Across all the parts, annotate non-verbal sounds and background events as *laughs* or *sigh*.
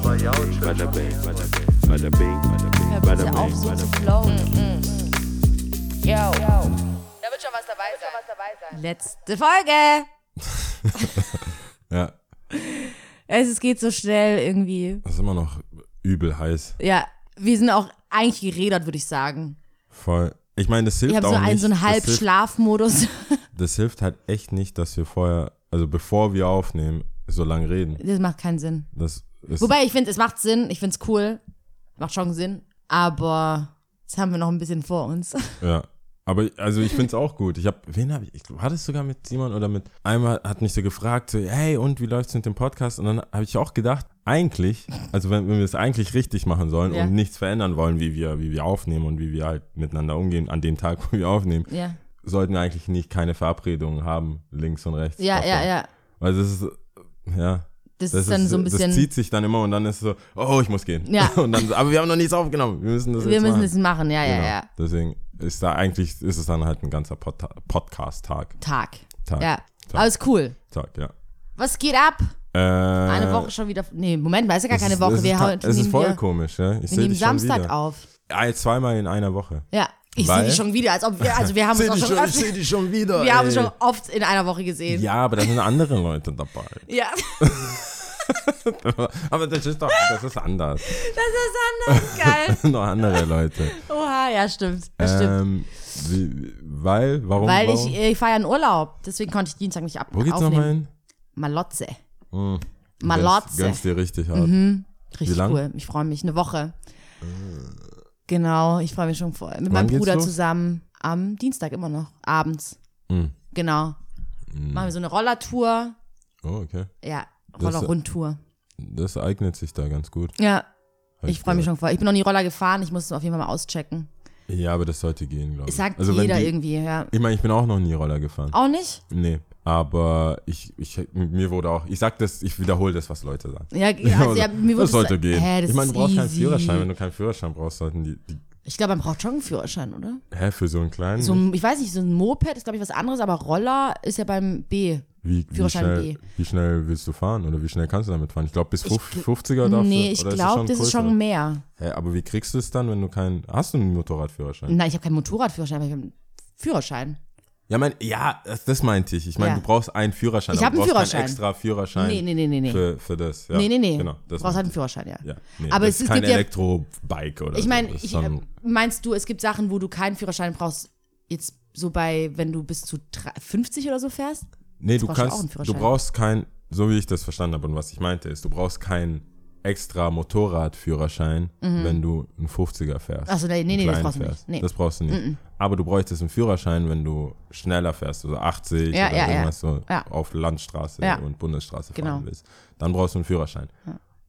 bing, bada bing, bada bing, bada bing, bada bing, bing. flowen. Yo. Da wird schon was dabei sein. Letzte Folge. *laughs* Ja, Es, es geht so schnell irgendwie. das ist immer noch übel heiß. Ja, wir sind auch eigentlich geredert, würde ich sagen. Voll. Ich meine, das hilft Ich habe auch so einen, nicht. so einen Halbschlafmodus. *laughs* das hilft halt echt nicht, dass wir vorher, also bevor wir aufnehmen, so lange reden. Das macht keinen Sinn. Das ist, Wobei, ich finde, es macht Sinn. Ich finde es cool. Macht schon Sinn. Aber jetzt haben wir noch ein bisschen vor uns. *laughs* Ja. Aber also ich finde es auch gut. Ich habe, wen habe ich, ich war das sogar mit Simon oder mit, einmal hat mich so gefragt, so, hey, und wie läuft's mit dem Podcast? Und dann habe ich auch gedacht, eigentlich, also wenn, wenn wir es eigentlich richtig machen sollen Ja. und nichts verändern wollen, wie wir, wie wir aufnehmen und wie wir halt miteinander umgehen an dem Tag, *laughs* wo wir aufnehmen, Ja, sollten wir eigentlich nicht keine Verabredungen haben, links und rechts. ja, davon. ja. ja. Weil das ist, ja. Das, Das ist dann so ein bisschen. Das zieht sich dann immer und dann ist so, oh, ich muss gehen. Ja. *laughs* Und dann, aber wir haben noch nichts aufgenommen. Wir müssen das wir jetzt müssen machen. es machen, ja, ja, Genau. ja. Deswegen ist da eigentlich, ist es dann halt ein ganzer Pod Podcast-Tag. Tag. Tag. Ja. Tag. Aber ist cool. Tag, ja. Was geht ab? Äh, Eine Woche schon wieder. Nee, Moment, weiß ja gar es keine ist, Woche. Es Wir ist, es ist voll wir, komisch, ja. Ich wir sehe nehmen schon Samstag wieder. auf. Ein, zweimal in einer Woche. Ja. Ich sehe die schon wieder, als ob wir, also wir *laughs* haben uns auch schon, öfter, dich schon *laughs* wieder. wir haben ey. uns schon oft in einer Woche gesehen. Ja, aber da sind andere Leute dabei. Ja. *laughs* aber das ist doch, das ist anders. Das ist anders geil. *laughs* noch andere Leute. Oha, ja, stimmt. Das stimmt. Ähm, wie, weil, warum? Weil warum? ich, ich fahre ja in Urlaub, deswegen konnte ich Dienstag nicht ab Wo geht's nochmal hin? Malotze. Mhm. Malotze. Gönnst dir richtig hart. Richtig Wie lang? cool. Ich freue mich. Eine Woche. Genau, ich freue mich schon voll. Mit Wann meinem Bruder los? zusammen. Am Dienstag immer noch. Abends. Mhm. Genau. Machen wir so eine Rollertour. Oh, okay. Ja, Rollerrundtour. Das eignet sich da ganz gut. Ja, Hab ich freue mich schon voll. Ich bin noch nie Roller gefahren. Ich muss es auf jeden Fall mal auschecken. Ja, aber das sollte gehen, glaube ich. Sagt also jeder die, irgendwie, ja. Ich meine, ich bin auch noch nie Roller gefahren. Auch nicht? Nee, aber ich, ich, mir wurde auch, ich sag das, ich wiederhole das, was Leute sagen. Ja, *laughs* also, ja mir wurde das sollte so- gehen. Hä, das ich meine, du brauchst keinen easy. Führerschein. Wenn du keinen Führerschein brauchst, sollten die, die Ich glaube, man braucht schon einen Führerschein, oder? hä, für so einen kleinen, So, ein- ich weiß nicht, so ein Moped ist, glaube ich, was anderes, aber Roller ist ja beim B. wie, wie, Führerschein schnell, B. wie schnell willst du fahren oder wie schnell kannst du damit fahren? Ich glaube, bis Ich fuf- gl- 50er darfst nee, du, ich oder glaube, das ist größer? schon mehr. Hä, aber wie kriegst du es dann, wenn du keinen, hast du einen Motorradführerschein? Nein, ich habe keinen Motorradführerschein, aber ich habe einen Führerschein. Ja, mein, ja, das, das meinte ich. Ich meine, Ja. du brauchst einen Führerschein. Ich aber hab du einen brauchst Führerschein. Keinen extra Führerschein Nee, nee, nee, nee, nee. Für, für das. Ja, nee, nee, nee. Genau, du das brauchst halt einen Führerschein, ja. Ja, nee, Aber es- ist es kein gibt Elektrobike oder Ich meine, so. Ich, äh, meinst du, es gibt Sachen, wo du keinen Führerschein brauchst, jetzt so bei, wenn du bis zu drei- 50 oder so fährst? Nee, du brauchst du auch einen kannst, du brauchst kein, so wie ich das verstanden habe und was ich meinte, ist, du brauchst keinen extra Motorradführerschein, wenn du einen 50er fährst. Achso, nee, nee, nee, das brauchst du nicht. Nee. Das brauchst du nicht. Aber du bräuchtest einen Führerschein, wenn du schneller fährst, also 80 Ja, oder ja, ja. irgendwas so Ja. auf Landstraße und Bundesstraße Genau. fahren willst. Dann brauchst du einen Führerschein.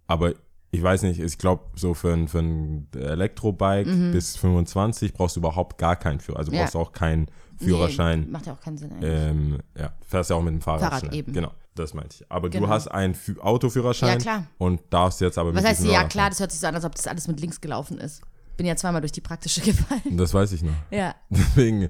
Aber ich weiß nicht, ich glaube, so für ein, für ein Elektrobike bis 25 brauchst du überhaupt gar keinen Führerschein. Also Mhm. Ja. brauchst du auch keinen Führerschein. Nee, macht ja auch keinen Sinn eigentlich. Ähm, ja, fährst ja auch mit dem Fahrrad, Fahrrad schnell. eben. Genau, das meinte ich. Aber Genau. du hast einen Fü Autoführerschein Ja, klar. und darfst jetzt aber Was heißt, ja klar, das hört sich so an, als ob das alles mit links gelaufen ist. Bin ja zweimal durch die praktische *laughs* gefallen. Das weiß ich noch. Ja, *laughs* Deswegen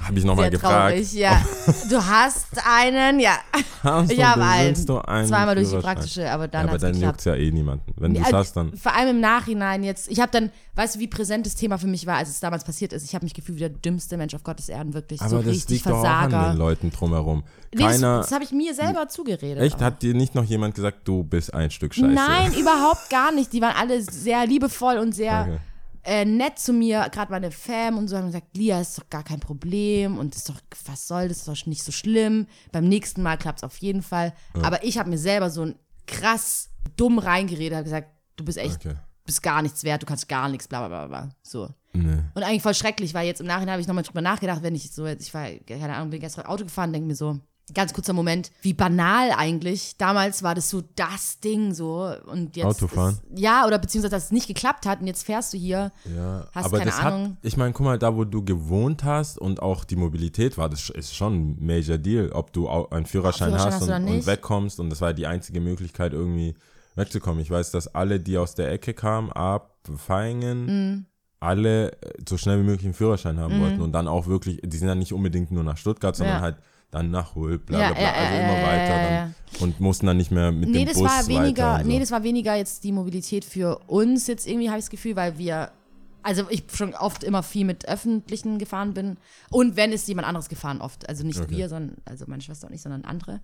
habe ich nochmal gefragt. traurig, ja. *laughs* Du hast einen, ja. Hast Ich du, habe einen. Zweimal durch die praktische, aber Ja, dann aber hat's dann juckt ja eh niemanden. Wenn du es hast, dann. Vor allem im Nachhinein jetzt. Ich habe dann, weißt du, wie präsent das Thema für mich war, als es damals passiert ist. Ich habe mich gefühlt wie der dümmste Mensch auf Gottes Erden, wirklich. so Aber das richtig liegt doch auch an Versager. den Leuten drumherum. Nee, das Keiner. das habe ich mir selber zugeredet. echt, auch. hat dir nicht noch jemand gesagt, du bist ein Stück Scheiße? Nein, überhaupt gar nicht. Die waren alle sehr liebevoll und sehr Okay. Äh, nett zu mir. Gerade meine Fam und so haben gesagt, Lia, ist doch gar kein Problem und ist doch, was soll das, ist doch nicht so schlimm. Beim nächsten Mal klappt es auf jeden Fall. Aber ich habe mir selber so ein krass dumm reingeredet, habe gesagt, du bist echt, Okay. bist gar nichts wert, du kannst gar nichts, bla bla bla bla. So. Nee. Und eigentlich voll schrecklich, weil jetzt im Nachhinein habe ich nochmal drüber nachgedacht, wenn ich so, jetzt, ich war, keine Ahnung, bin gestern Auto gefahren, denke mir so, ganz kurzer Moment, wie banal eigentlich. Damals war das so das Ding so und jetzt. Autofahren? Ist, ja, oder beziehungsweise, dass es nicht geklappt hat und jetzt fährst du hier. Ja, Hast aber keine das Ahnung. hat, ich meine, guck mal, da wo du gewohnt hast und auch die Mobilität war, das ist schon ein Major Deal, ob du einen Führerschein, Führerschein hast, hast und, und wegkommst und das war die einzige Möglichkeit irgendwie wegzukommen. Ich weiß, dass alle, die aus der Ecke kamen, ab Feingen, Mhm. alle so schnell wie möglich einen Führerschein haben wollten und dann auch wirklich, die sind ja nicht unbedingt nur nach Stuttgart, sondern Ja. halt dann nach Hulp, bla Ja, bla bla, ja, also ja, immer weiter und mussten dann nicht mehr mit Nee, dem das Bus war weniger, so. nee, das war weniger jetzt die Mobilität für uns jetzt irgendwie, habe ich das Gefühl, weil wir, also ich schon oft immer viel mit Öffentlichen gefahren bin. Und wenn ist jemand anderes gefahren oft. Also nicht Okay. wir, sondern, also meine Schwester und ich, sondern andere.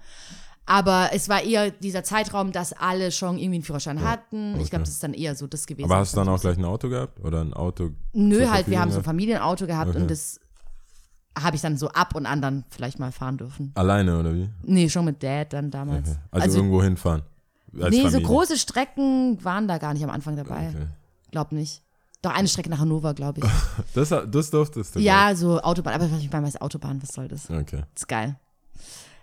Aber es war eher dieser Zeitraum, dass alle schon irgendwie einen Führerschein hatten. Ich glaube, das ist dann eher so das gewesen. Aber hast du dann auch gleich ein Auto gehabt oder ein Auto? Nö, halt, wir haben so ein Familienauto gehabt Okay. und das habe ich dann so ab und an dann vielleicht mal fahren dürfen. Alleine oder wie? Nee, schon mit Dad dann damals. Okay. Also, irgendwo hinfahren. Als nee, so Familie. große Strecken waren da gar nicht am Anfang dabei. Okay. Glaub nicht. Doch eine Strecke nach Hannover, glaube ich. *laughs* Das, das durftest du. ja, so Autobahn. Aber ich meine, was Autobahn, was soll das? Okay. ist geil.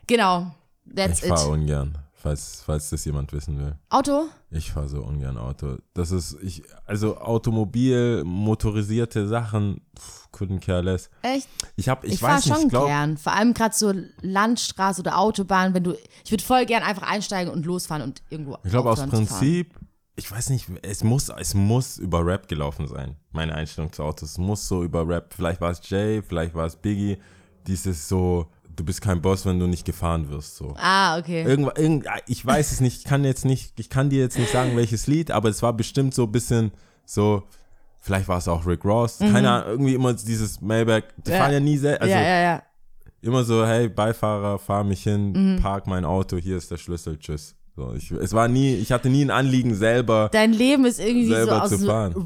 Genau. That's Ich fahre ungern, falls, falls das jemand wissen will. Auto? Ich fahre so ungern Auto. Das ist, ich, also Automobil, motorisierte Sachen, pff, couldn't care less. Echt? Ich habe, ich, Ich, fahre schon ich glaube, gern. Vor allem gerade so Landstraße oder Autobahn, wenn du. Ich würde voll gern einfach einsteigen und losfahren und irgendwo. ich glaube aus zu fahren. Prinzip, ich weiß nicht, es muss, es muss über Rap gelaufen sein. Meine Einstellung zu Autos, es muss so über Rap. Vielleicht war es Jay, vielleicht war es Biggie. Dieses so, du bist kein Boss, wenn du nicht gefahren wirst. So. Ah, okay. Irgendwa, irgend, ich weiß es nicht, ich kann jetzt nicht, ich kann dir jetzt nicht sagen, welches Lied, aber es war bestimmt so ein bisschen so, vielleicht war es auch Rick Ross, keine Ahnung, irgendwie immer dieses Maybach, die Mhm. Ja. fahren ja nie sehr, also ja, ja, ja. immer so, hey, Beifahrer, fahr mich hin, Mhm. park mein Auto, hier ist der Schlüssel, tschüss. So, ich, es war nie, ich hatte nie ein Anliegen selber. Dein Leben ist irgendwie so aus.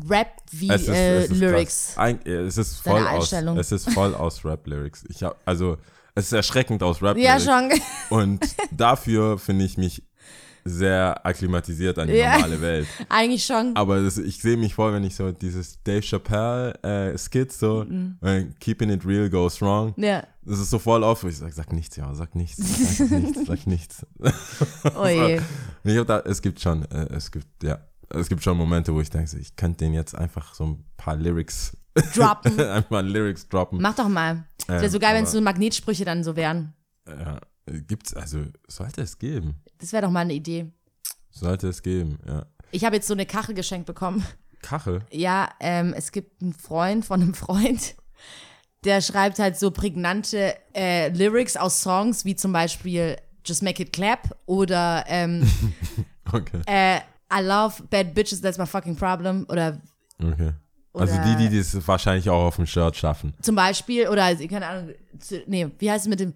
Rap wie Es ist, äh, es ist Lyrics. Ein, äh, es ist voll aus, es ist voll aus Rap-Lyrics. Ich hab, also, es ist erschreckend aus Ja, Rap-Lyrics. schon. *laughs* Und dafür finde ich mich sehr akklimatisiert an die Ja. normale Welt. *laughs* Eigentlich schon. Aber das, ich sehe mich vor, wenn ich so dieses Dave Chappelle äh, Skit so, äh, Keeping it real goes wrong. Ja. Das ist so voll auf, ich sag, sag nichts, ja, sag nichts, sag *laughs* nichts, sag nichts. Oh je. Da, es gibt schon, äh, es gibt, ja, es gibt schon Momente, wo ich denke, ich könnte den jetzt einfach so ein paar Lyrics, Droppen. einfach Lyrics droppen. Mach doch mal. Wäre Ähm, so geil, wenn es so Magnetsprüche dann so wären. Ja, gibt's, also, sollte es geben. Das wäre doch mal eine Idee. Sollte es geben, ja. Ich habe jetzt so eine Kachel geschenkt bekommen. Kachel? Ja, ähm, es gibt einen Freund von einem Freund, der schreibt halt so prägnante äh, Lyrics aus Songs, wie zum Beispiel Just Make It Clap oder ähm, *laughs* Okay, äh, I love bad bitches, that's my fucking problem oder okay. Also Oder- die, die das wahrscheinlich auch auf dem Shirt schaffen. zum Beispiel oder keine Ahnung, zu, nee, wie heißt es mit dem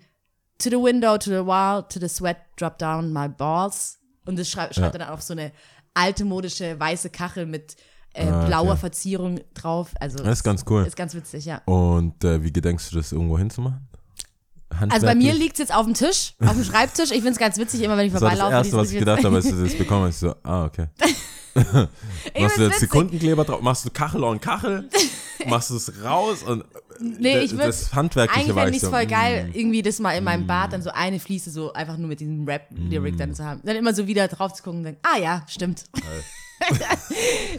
To the window, to the wall, to the sweat, drop down my balls und das schreibt, schreibt Ja. dann auf so eine alte modische weiße Kachel mit äh, Ah, okay. blauer Verzierung drauf. Also Das ist ganz cool. ist ganz witzig, ja. Und äh, wie gedenkst du das irgendwo hinzumachen? Also bei mir liegt es jetzt auf dem Tisch, auf dem *laughs* Schreibtisch. Ich finde es ganz witzig, immer wenn ich Das war das vorbeilaufe. Erste, was ich gedacht habe, als du *laughs* das bekommen hast. So, ah, okay. Machst du jetzt. Sekundenkleber drauf? Machst du Kachel on Kachel? Machst du es raus? Und Nee, d- ich würd- das Handwerkliche Eigentlich fände ich es so, voll mm, geil, irgendwie das mal in meinem Bad dann so eine Fliese so einfach nur mit diesem Rap-Lyric Mm. dann zu haben. Dann immer so wieder drauf zu gucken und denken, ah ja, stimmt. *laughs*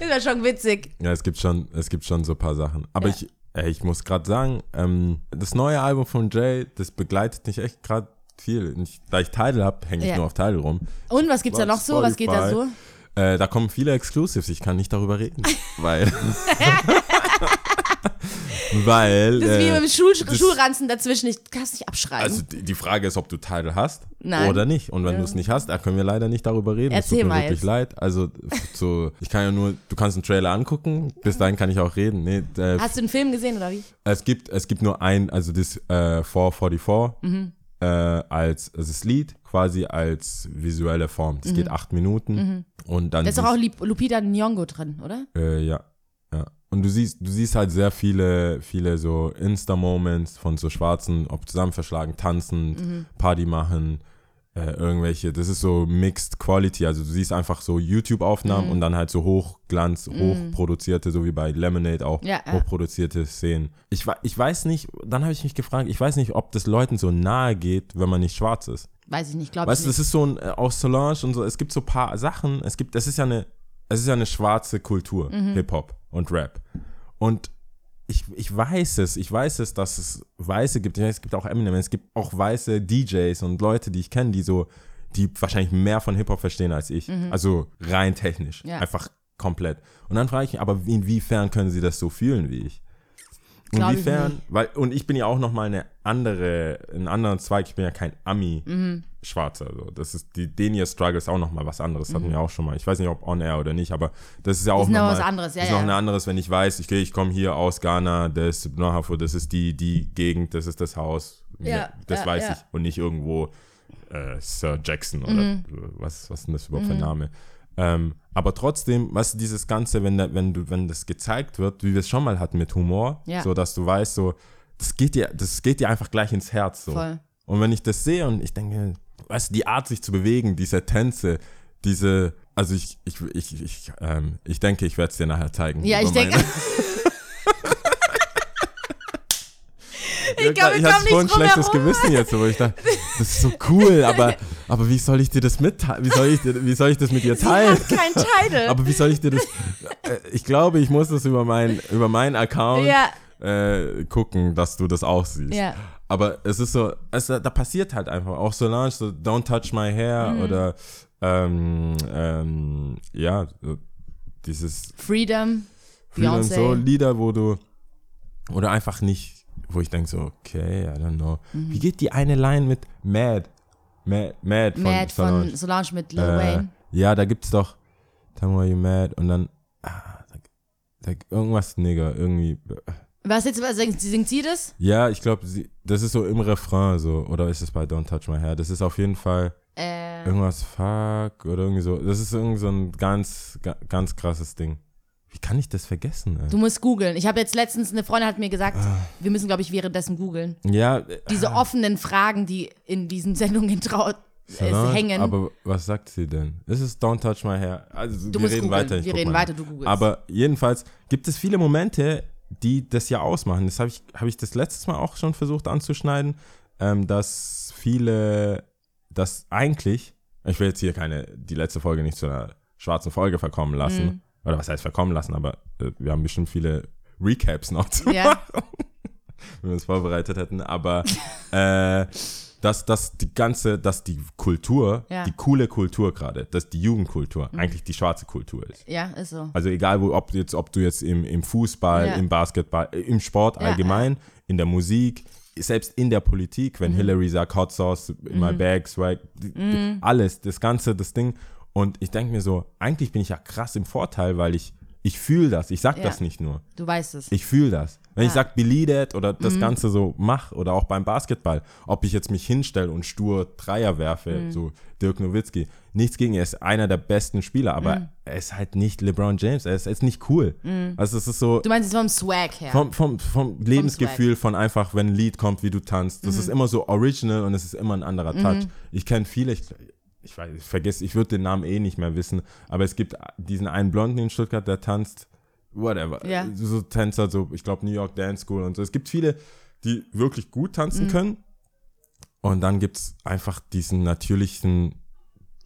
ist ja schon witzig. Ja, es gibt schon, es gibt schon so ein paar Sachen. Aber Ja. ich, ey, ich muss gerade sagen, ähm, das neue Album von Jay, das begleitet mich echt gerade viel. Und Ich, da ich Tidal habe, hänge ich Ja. nur auf Tidal rum. Und was gibt's da noch so? Was geht da so? Äh, da kommen viele Exclusives, ich kann nicht darüber reden. *laughs* weil. weil. Das ist wie äh, mit dem Schul das- Schulranzen dazwischen. Ich kann es nicht abschreiben. Also die Frage ist, ob du Tidal hast Nein. oder nicht. Und wenn Ja. du es nicht hast, da können wir leider nicht darüber reden. Es Erzähl tut mir mal wirklich jetzt. leid. Also so, ich kann ja nur, du kannst einen Trailer angucken, bis dahin kann ich auch reden. Nee, äh, Hast du den Film gesehen oder wie? es gibt, es gibt nur ein, also das äh, 444 Mhm. Äh, als, also das Lied quasi als visuelle Form. Das geht acht Minuten und dann Mhm. Da ist doch auch Lupita Nyong'o drin, oder? äh, ja, ja. Und du siehst, du siehst halt sehr viele, viele so Insta-Moments von so Schwarzen, ob zusammen verschlagen, tanzend, Mhm. Party machen, äh, irgendwelche, das ist so Mixed Quality, also du siehst einfach so. YouTube-Aufnahmen und dann halt so Hochglanz, hochproduzierte, so wie bei Lemonade auch, Ja, hochproduzierte Szenen. Ich, ich weiß nicht, dann habe ich mich gefragt, ich weiß nicht, ob das Leuten so nahe geht, wenn man nicht schwarz ist. Weiß ich nicht, glaube ich Weißt du, das ist so ein, äh, aus Solange und so, es gibt so ein paar Sachen, es gibt, das ist ja eine, es ist ja eine schwarze Kultur, Mhm. Hip-Hop und Rap. Und ich, ich weiß es, ich weiß es, dass es Weiße gibt, es gibt auch Eminem, es gibt auch weiße DJs und Leute, die ich kenne, die so, die wahrscheinlich mehr von Hip-Hop verstehen als ich. Also rein technisch, Mhm. Ja. einfach komplett. Und dann frage ich mich, aber inwiefern können sie das so fühlen wie ich? Inwiefern? Weil, und ich bin ja auch nochmal eine andere, einen anderen Zweig. Ich bin ja kein Ami. Mhm. So. Das ist, die Denia Struggle ist auch nochmal was anderes. Hatten wir auch schon mal. Ich weiß nicht, ob on air oder nicht, aber das ist ja auch Mhm. Ist noch noch was mal- anderes, ja, ist ja. noch ein anderes, wenn ich weiß, ich, ich komme hier aus Ghana, das ist das ist die, die Gegend, das ist das Haus. Ja, das ja, weiß ich. Und nicht irgendwo äh, Sir Jackson oder Mhm. was, was ist denn das überhaupt für ein Name? Ähm, aber trotzdem, weißt du, dieses Ganze, wenn, wenn, du, wenn das gezeigt wird, wie wir es schon mal hatten mit Humor, Ja. so dass du weißt, so, das geht dir, das geht dir einfach gleich ins Herz. So. Voll. Und wenn ich das sehe und ich denke, weißt du, die Art, sich zu bewegen, diese Tänze, diese, also ich, ich, ich, ich, ähm, ich denke, ich werde es dir nachher zeigen. Ja, ich denke, *laughs* ich glaube, ich wir hatte voll ein schlechtes herum. Gewissen jetzt, wo ich dachte, das ist so cool, *laughs* aber, aber wie soll ich dir das mitteilen? Wie soll ich, dir- wie soll ich das mit dir Sie teilen? hat kein Title. Aber wie soll ich dir das? Äh, ich glaube, ich muss das über mein, über meinen Account Ja. äh, gucken, dass du das auch siehst. Ja. Aber es ist so, es, da passiert halt einfach auch Solange, so Don't Touch My Hair Mhm. oder ähm, ähm, ja, dieses Freedom, Freedom, Beyoncé. so Lieder, wo du oder einfach nicht, wo ich denke so, okay, I don't know. Mhm. Wie geht die eine Line mit Mad? Mad, Mad von, Mad Solange. von Solange mit Lil Äh, Wayne. ja, da gibt's doch Tell me why you mad und dann ah, da, da, irgendwas Nigger, irgendwie. Was jetzt, was singt, singt sie das? Ja, ich glaube, das ist so im Refrain so. Oder ist es bei Don't Touch My Hair? Das ist auf jeden Fall Äh, irgendwas Fuck oder irgendwie so. Das ist irgendwie so ein ganz, ga- ganz krasses Ding. Wie kann ich das vergessen? Ey? du musst googeln. Ich habe jetzt letztens, eine Freundin hat mir gesagt, Ah. wir müssen, glaube ich, währenddessen googeln. Ja, äh, Diese offenen Fragen, die in diesen Sendungen traut, Solange, hängen. Aber was sagt sie denn? Es ist Don't Touch My Hair. Also, du wir musst reden googeln. weiter. ich wir reden mal. weiter, du googelst. Aber jedenfalls gibt es viele Momente, die das ja ausmachen. Das habe ich, hab ich das letztes Mal auch schon versucht anzuschneiden, ähm, dass viele, dass eigentlich, ich will jetzt hier keine, die letzte Folge nicht zu einer schwarzen Folge verkommen lassen. Mhm. Oder was heißt verkommen lassen, aber äh, wir haben bestimmt viele Recaps noch zu ja, *laughs* wenn wir uns vorbereitet hätten, aber äh, dass, dass die ganze, dass die Kultur, Ja. Mhm. die coole Kultur gerade, dass die Jugendkultur eigentlich die schwarze Kultur ist. ja, ist so. Also egal, wo, ob, du jetzt, ob du jetzt im, im Fußball, Ja. im Basketball, äh, im Sport allgemein, in der Musik, selbst in der Politik, Mhm. wenn Hillary sagt Hot Sauce in my bag, swag, Mhm. alles, das Ganze, das Ding. Und ich denke mir so, eigentlich bin ich ja krass im Vorteil, weil ich, ich fühle das, ich sag Ja. das nicht nur. Du weißt es. Ich fühle das. Wenn ich Ja. Mhm. sag believe that oder das Ganze so mach oder auch beim Basketball, ob ich jetzt mich hinstelle und stur Dreier werfe, Mhm. so Dirk Nowitzki, nichts gegen, er ist einer der besten Spieler, aber Mhm. er ist halt nicht LeBron James, er ist, er ist nicht cool. Also es ist so Du meinst es vom Swag her. vom, vom, vom Lebensgefühl von einfach, wenn ein Lied kommt, wie du tanzt, das ist immer so original und es ist immer ein anderer Touch. Ich kenne viele, ich, ich weiß, ich vergesse, ich würde den Namen eh nicht mehr wissen, aber es gibt diesen einen Blonden in Stuttgart, der tanzt, whatever, Ja. so Tänzer, so, ich glaube New York Dance School und so. Es gibt viele, die wirklich gut tanzen können und dann gibt es einfach diesen natürlichen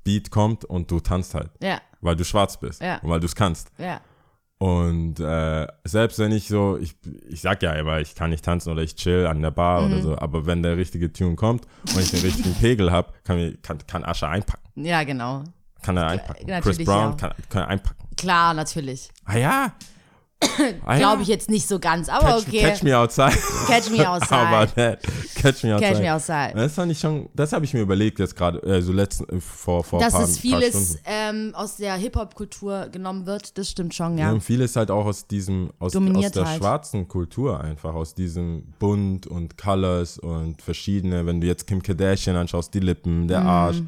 Beat kommt und du tanzt halt, ja, weil du schwarz bist Ja. und weil du es kannst. ja. Und äh, selbst wenn ich so, ich, ich sag ja immer, ich kann nicht tanzen oder ich chill an der Bar Mhm. oder so, aber wenn der richtige Tune kommt und ich den richtigen *laughs* Pegel habe, kann, kann, kann Ascher einpacken. Ja, genau. Kann er einpacken. Chris natürlich, Brown ja. kann, kann er einpacken. Klar, natürlich. Ah ja. Ah. Glaube ich jetzt nicht so ganz, aber Catch, okay. catch me outside. Catch me *laughs* outside. aber that. Catch me outside. Catch me outside. Das fand ich schon, das habe ich mir überlegt jetzt gerade, äh, so letzten, äh, vor, vor Dass paar, es vieles ähm, aus der Hip-Hop-Kultur genommen wird, das stimmt schon, Ja. ja. Und vieles halt auch aus diesem, aus, aus der halt. schwarzen Kultur einfach, aus diesem Bunt und Colors und verschiedene, wenn du jetzt Kim Kardashian anschaust, die Lippen, der Arsch,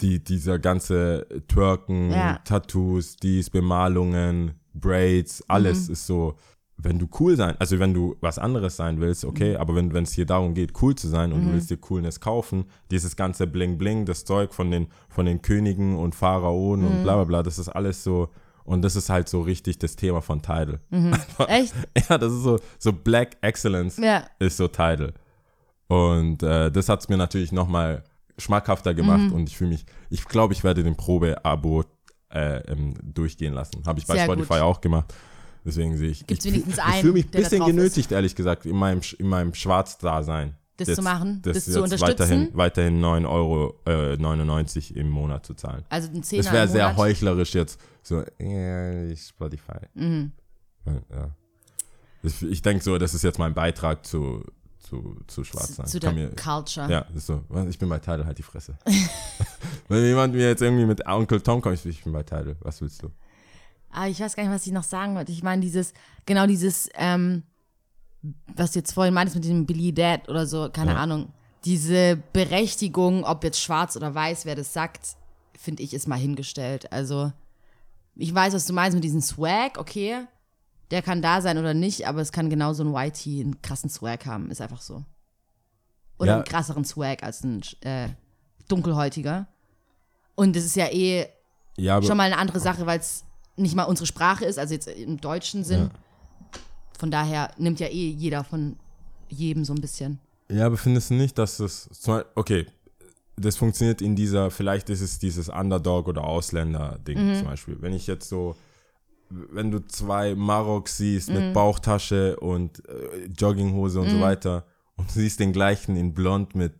die, dieser ganze Twerken. Ja. Tattoos, dies, Bemalungen, Braids, alles Mhm. ist so, wenn du cool sein, also wenn du was anderes sein willst, okay, Mhm. aber wenn es hier darum geht, cool zu sein und du willst dir Coolness kaufen, dieses ganze Bling Bling, das Zeug von den, von den Königen und Pharaonen Mhm. und bla bla bla, das ist alles so, und das ist halt so richtig das Thema von Tidal. *laughs* Echt? *laughs* Ja, das ist so, so Black Excellence Ja. ist so Tidal. Und äh, das hat es mir natürlich nochmal schmackhafter gemacht Mhm. und ich fühle mich, ich glaube, ich werde den Probe-Abo äh, ähm, durchgehen lassen. Habe ich bei Sehr Spotify gut. auch gemacht. Deswegen sehe ich. Gibt's ich, wenigstens einen, Ich fühle mich ein bisschen drauf ist? genötigt, ehrlich gesagt, in meinem, in meinem Schwarz-Dasein. Das zu machen, das zu jetzt unterstützen? Weiterhin, weiterhin 9,99 Euro äh, 99 im Monat zu zahlen. Also ein Zehner Das wäre sehr heuchlerisch jetzt. So, ja, Spotify. Mhm. Ja. Ich, ich denke so, das ist jetzt mein Beitrag zu, zu, zu Schwarz Zu der Culture. Ja, ist so. Ich bin bei Tidal, halt die Fresse. *laughs* Wenn jemand mir jetzt irgendwie mit Onkel Tom kommt, ich, ich bin bei Tidal. Was willst du? Ah, ich weiß gar nicht, was ich noch sagen wollte. Ich meine, dieses, genau dieses, ähm, was du jetzt vorhin meintest mit dem Billy Dad oder so, keine Ja. Ahnung. Diese Berechtigung, ob jetzt schwarz oder weiß, wer das sagt, finde ich, ist mal hingestellt. Also, ich weiß, was du meinst mit diesem Swag, okay. Der kann da sein oder nicht, aber es kann genauso ein Whitey einen krassen Swag haben, ist einfach so. Oder Ja. einen krasseren Swag als ein äh, dunkelhäutiger. Und das ist ja eh Ja, schon mal eine andere Sache, weil es nicht mal unsere Sprache ist, also jetzt im deutschen Sinn. Von daher nimmt ja eh jeder von jedem so ein bisschen. Ja, aber findest du nicht, dass das, Beispiel- okay, das funktioniert in dieser, vielleicht ist es dieses Underdog- oder Ausländer-Ding zum Beispiel. Wenn ich jetzt so, wenn du zwei Maroks siehst mit Bauchtasche und äh, Jogginghose und so weiter und du siehst den gleichen in blond mit,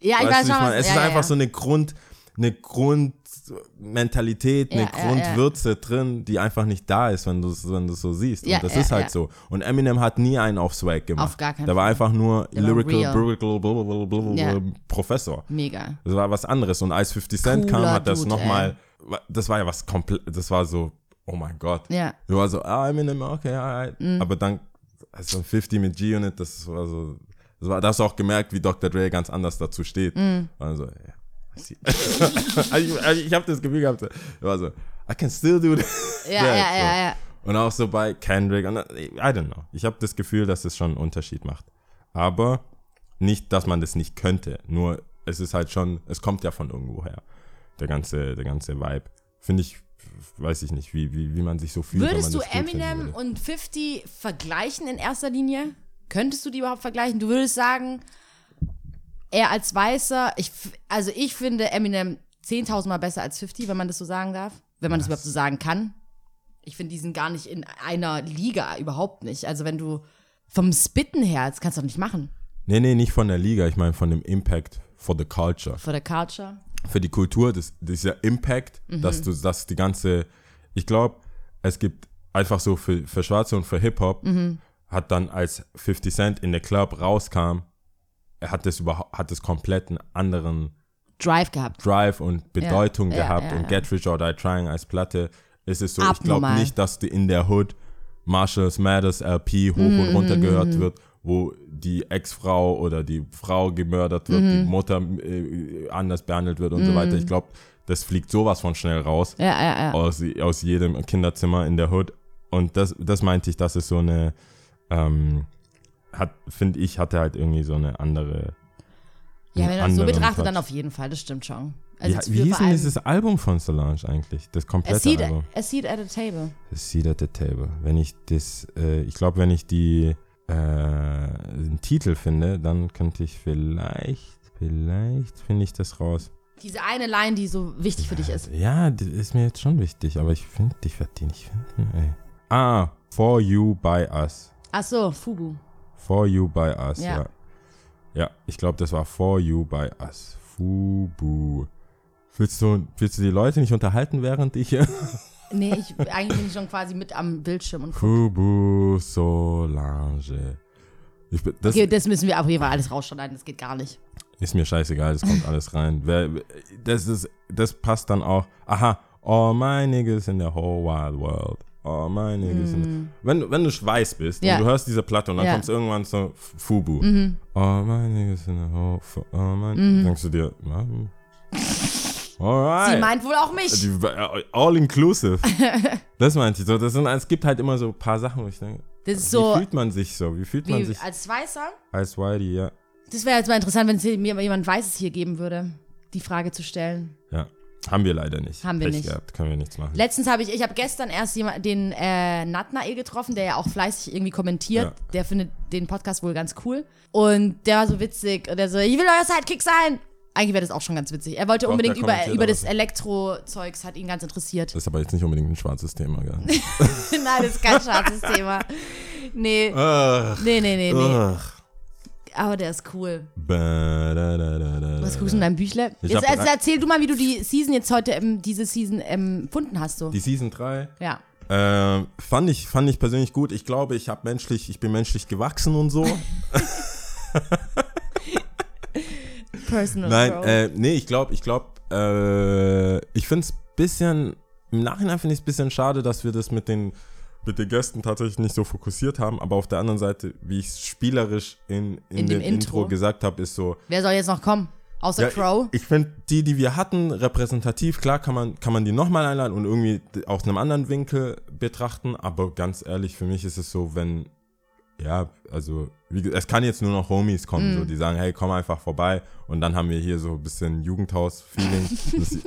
Ja, ich weiß schon, ich meine? was- Es ja, ist ja, einfach ja. so eine Grund, eine Grundmentalität, eine. Grundwürze drin, die einfach nicht da ist, wenn du es wenn du's so siehst. Ja, und das ist halt so. Und Eminem hat nie einen auf Swag gemacht. Auf gar keinen Der war einfach nur Der lyrical, lyrical, blablabla. Professor. Mega. Das war was anderes. Und als 50 Cent kam, Cooler hat das nochmal, das war ja was komplett, das war so, oh mein Gott. Ja. Du war so, ah, Eminem, okay, alright. Mhm. Aber dann, also 50 mit G-Unit, das war so, das war, da hast du auch gemerkt, wie Dr. Dre ganz anders dazu steht. Mhm. War so, ja. Also *laughs* ich also ich habe das Gefühl gehabt, er war so, I can still do this. Ja, ja, ja, ja. Und auch so bei Kendrick, und, I don't know. Ich habe das Gefühl, dass es schon einen Unterschied macht. Aber nicht, dass man das nicht könnte. Nur, es ist halt schon, es kommt ja von irgendwo her. Der ganze, der ganze Vibe. Finde ich, weiß ich nicht, wie, wie, wie man sich so fühlt. Würdest du Eminem und 50 vergleichen in erster Linie? Könntest du die überhaupt vergleichen? Du würdest sagen, er als Weißer, ich, also ich finde Eminem 10.000 Mal besser als 50, wenn man das so sagen darf. Wenn man das überhaupt so sagen kann. Ich finde, die sind gar nicht in einer Liga, überhaupt nicht. Also wenn du vom Spitten her, das kannst du doch nicht machen. Nee, nee, nicht von der Liga, ich meine von dem Impact for the culture. For the culture. Für die Kultur, das, dieser Impact, dass du, dass die ganze, ich glaube, es gibt einfach so für, für Schwarze und für Hip-Hop, hat dann als 50 Cent in der Club rauskam, er hat das überhaupt, hat das komplett einen anderen Drive gehabt. Drive und Bedeutung ja, gehabt ja, und ja. Get Rich or Die Trying als Platte ist es so, ich glaube Abnormal. nicht, dass die in der Hood Marshalls Matters LP hoch Mhm, und runter gehört wird, wo die Ex-Frau oder die Frau gemördert wird, Mhm. die Mutter äh, anders behandelt wird und so weiter. Ich glaube, das fliegt sowas von schnell raus Ja, ja, ja. aus, aus jedem Kinderzimmer in der Hood. Und das, das meinte ich, dass es so eine, ähm, hat, finde ich, hatte halt irgendwie so eine andere. Ja, wenn man das so betrachtet, Touch. dann auf jeden Fall, das stimmt schon. Also Wie, jetzt wie hieß denn dieses Album von Solange eigentlich? Das A komplette seat, Album. a seat at a table. The Seat at the Table. Wenn ich das, äh, ich glaube, wenn ich die äh, den Titel finde, dann könnte ich vielleicht, vielleicht finde ich das raus. Diese eine Line, die so wichtig für dich ist. Ja, das ist mir jetzt schon wichtig, aber ich finde, ich werde die nicht finden, ey. Ah, For You by Us. Ach so, Fubu. For You by Us, Ja. ja. Ja, ich glaube, das war For You by Us. Fubu. Willst du, willst du die Leute nicht unterhalten, während ich hier *laughs* Nee, ich, eigentlich bin ich schon quasi mit am Bildschirm und. Fubu Solange. Ich, bin- das Okay, das müssen wir auf jeden Fall alles rausschneiden, das geht gar nicht. ist mir scheißegal, das kommt alles rein. Wer, das, ist, das passt dann auch. Aha, all my niggas in the whole wide world. All my niggas in the, wenn, wenn du weiß bist Mm. Ja. und du hörst diese Platte und dann Ja. kommst irgendwann so Fubu. Mhm. All my niggas in the whole, fu- all my, denkst du dir, hm. Alright. Sie meint wohl auch mich. Äh, all inclusive. *laughs* das meinte ich so. Das sind, es gibt halt immer so ein paar Sachen, wo ich denke, wie so, fühlt man sich so? Wie fühlt man wie, sich als Weißer. als Whitey? Ja. Das wäre jetzt mal interessant, wenn es mir jemand Weißes hier geben würde, die Frage zu stellen. ja. Haben wir leider nicht. Haben wir Pech nicht. Gehabt. Können wir nichts machen. Letztens habe ich, ich habe gestern erst jemand, den äh, Natnael getroffen, der ja auch fleißig irgendwie kommentiert. Ja. Der findet den Podcast wohl ganz cool. Und der war so witzig. Und der so, ich will euer Sidekick sein. Eigentlich wäre das auch schon ganz witzig. Er wollte Doch, unbedingt über, über das. Elektro-Zeugs, hat ihn ganz interessiert. Das ist aber jetzt nicht unbedingt ein schwarzes Thema, gell? *laughs* Nein, das ist kein schwarzes Thema. Nee, Ach, nee, nee, nee, nee. ach. Aber der ist cool. Ba, da, da, da, Was guckst du in deinem Büchle? Jetzt hab- also erzähl du mal, wie du die Season jetzt heute, ähm, diese Season ähm, empfunden hast. So. Die Season 3, Ja. Ähm, fand, ich, fand ich persönlich gut. Ich glaube, ich habe menschlich, ich bin menschlich gewachsen und so. *laughs* Personal Nein, Growth. äh, nee, ich glaube, ich glaube, äh, ich finde es bisschen, im Nachhinein finde ich es ein bisschen schade, dass wir das mit den, mit den Gästen tatsächlich nicht so fokussiert haben. Aber auf der anderen Seite, wie ich es spielerisch in, in, In dem dem Intro. Intro. gesagt habe, ist so, Wer soll jetzt noch kommen? Außer ja, Crow? Ich, ich finde, die, die wir hatten, repräsentativ, klar kann man, kann man die nochmal einladen und irgendwie aus einem anderen Winkel betrachten, aber ganz ehrlich, für mich ist es so, wenn, ja, also, wie, es kann jetzt nur noch Homies kommen, Mhm. so, die sagen, hey, komm einfach vorbei und dann haben wir hier so ein bisschen Jugendhaus-Feeling.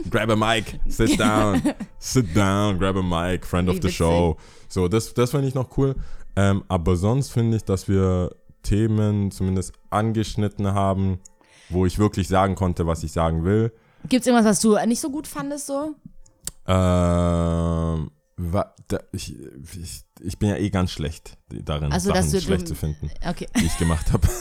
*laughs* Grab a mic, sit down, sit down, grab a mic, friend of the show. So, das, das finde ich noch cool. Ähm, aber sonst finde ich, dass wir Themen zumindest angeschnitten haben, wo ich wirklich sagen konnte, was ich sagen will. Gibt's irgendwas, was du nicht so gut fandest so? Ähm, ich, ich, ich bin ja eh ganz schlecht darin, Also, Sachen du- schlecht du- zu finden, Okay. die ich gemacht habe. *laughs*